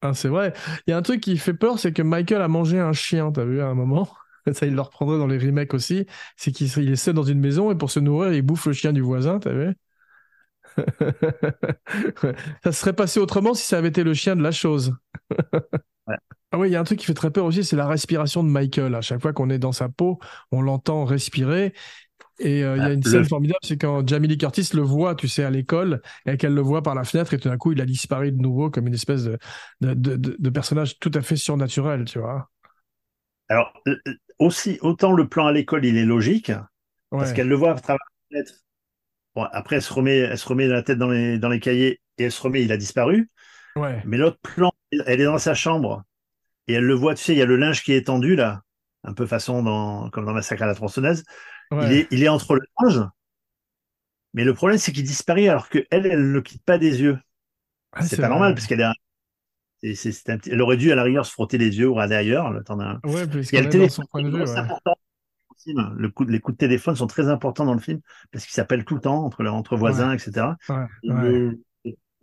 Ah, c'est vrai. Il y a un truc qui fait peur, c'est que Michael a mangé un chien, t'as vu, à un moment? ça il le reprendrait dans les remakes aussi, c'est qu'il est seul dans une maison et pour se nourrir, il bouffe le chien du voisin, t'as vu? Ça serait passé autrement si ça avait été le chien de la chose. Ah oui, il y a un truc qui fait très peur aussi, c'est la respiration de Michael. À chaque fois qu'on est dans sa peau, on l'entend respirer. Et euh, il y a ah, une scène formidable, c'est quand Jamie Lee Curtis le voit, tu sais, à l'école, et qu'elle le voit par la fenêtre, et tout d'un coup, il a disparu de nouveau comme une espèce de, de personnage tout à fait surnaturel, tu vois. Alors, aussi, autant le plan à l'école, il est logique, parce qu'elle le voit à travers la fenêtre. Bon, après, elle se remet, elle se remet la tête dans les, dans les cahiers et elle se remet, il a disparu. Ouais. Mais l'autre plan, elle est dans sa chambre et elle le voit, tu sais, il y a le linge qui est tendu là, un peu façon dans, comme dans Massacre à la tronçonneuse. Il, est, il est entre le linge, mais le problème, c'est qu'il disparaît alors qu'elle, elle ne le quitte pas des yeux. Ah, c'est pas normal parce qu'elle est elle aurait dû à la rigueur se frotter les yeux ou regarder ailleurs. Le temps d'un... Ouais, parce le téléphone, Le coup, les coups de téléphone sont très importants dans le film parce qu'ils s'appellent tout le temps entre, entre voisins, etc. Ouais,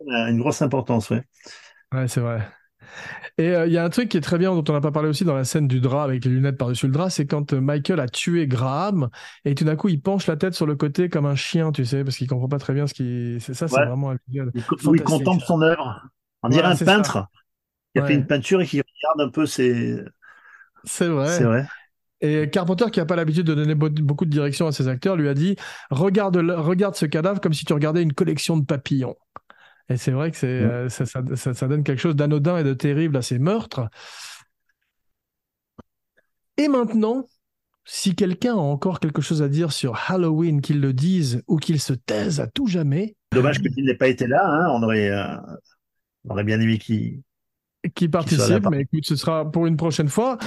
une grosse importance, ouais. Ouais, c'est vrai. Et euh, il y a un truc qui est très bien dont on n'a pas parlé aussi dans la scène du drap avec les lunettes par-dessus le drap, c'est quand euh, Michael a tué Graham et tout d'un coup il penche la tête sur le côté comme un chien, tu sais, parce qu'il comprend pas très bien ce qui. C'est ça, c'est vraiment un Il, il contemple son œuvre. On dirait un peintre qui a fait une peinture et qui regarde un peu ses. C'est vrai. C'est vrai. Et Carpenter, qui n'a pas l'habitude de donner beaucoup de direction à ses acteurs, lui a dit regarde, regarde ce cadavre comme si tu regardais une collection de papillons. Et c'est vrai que c'est, euh, ça, ça, donne quelque chose d'anodin et de terrible à ces meurtres. Et maintenant, si quelqu'un a encore quelque chose à dire sur Halloween, qu'il le dise ou qu'il se taise à tout jamais. Dommage qu'il n'ait pas été là. Hein. On, aurait, euh, on aurait bien aimé qu'il qui participe, mais écoute, ce sera pour une prochaine fois.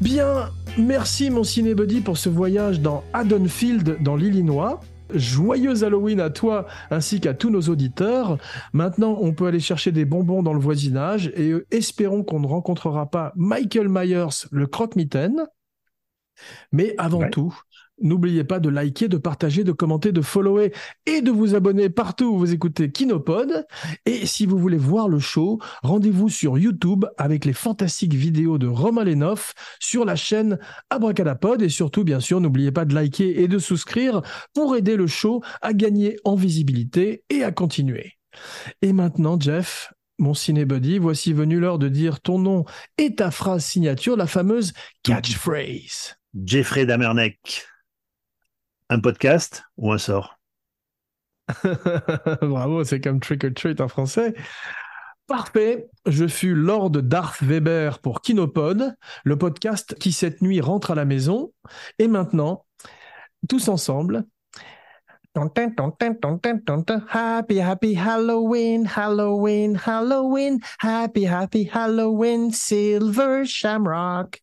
Bien, merci mon cinébody pour ce voyage dans Haddonfield, dans l'Illinois. Joyeux Halloween à toi ainsi qu'à tous nos auditeurs. Maintenant, on peut aller chercher des bonbons dans le voisinage et espérons qu'on ne rencontrera pas Michael Myers, le croque-mitaine. Mais avant tout, N'oubliez pas de liker, de partager, de commenter, de follower et de vous abonner partout où vous écoutez Kinopod. Et si vous voulez voir le show, rendez-vous sur YouTube avec les fantastiques vidéos de Romain Lenoff sur la chaîne Abracadapod. Et surtout, bien sûr, n'oubliez pas de liker et de souscrire pour aider le show à gagner en visibilité et à continuer. Et maintenant, Jeff, mon cinébuddy, voici venu l'heure de dire ton nom et ta phrase signature, la fameuse catchphrase. Jeffrey Damerneck un podcast ou un sort? Bravo, c'est comme Trick or Treat en français. Parfait, je fus Lord Darth Weber pour Kinopod, le podcast qui cette nuit rentre à la maison. Et maintenant, tous ensemble. Happy, happy Halloween, Halloween, Halloween, happy, happy Halloween, Silver Shamrock.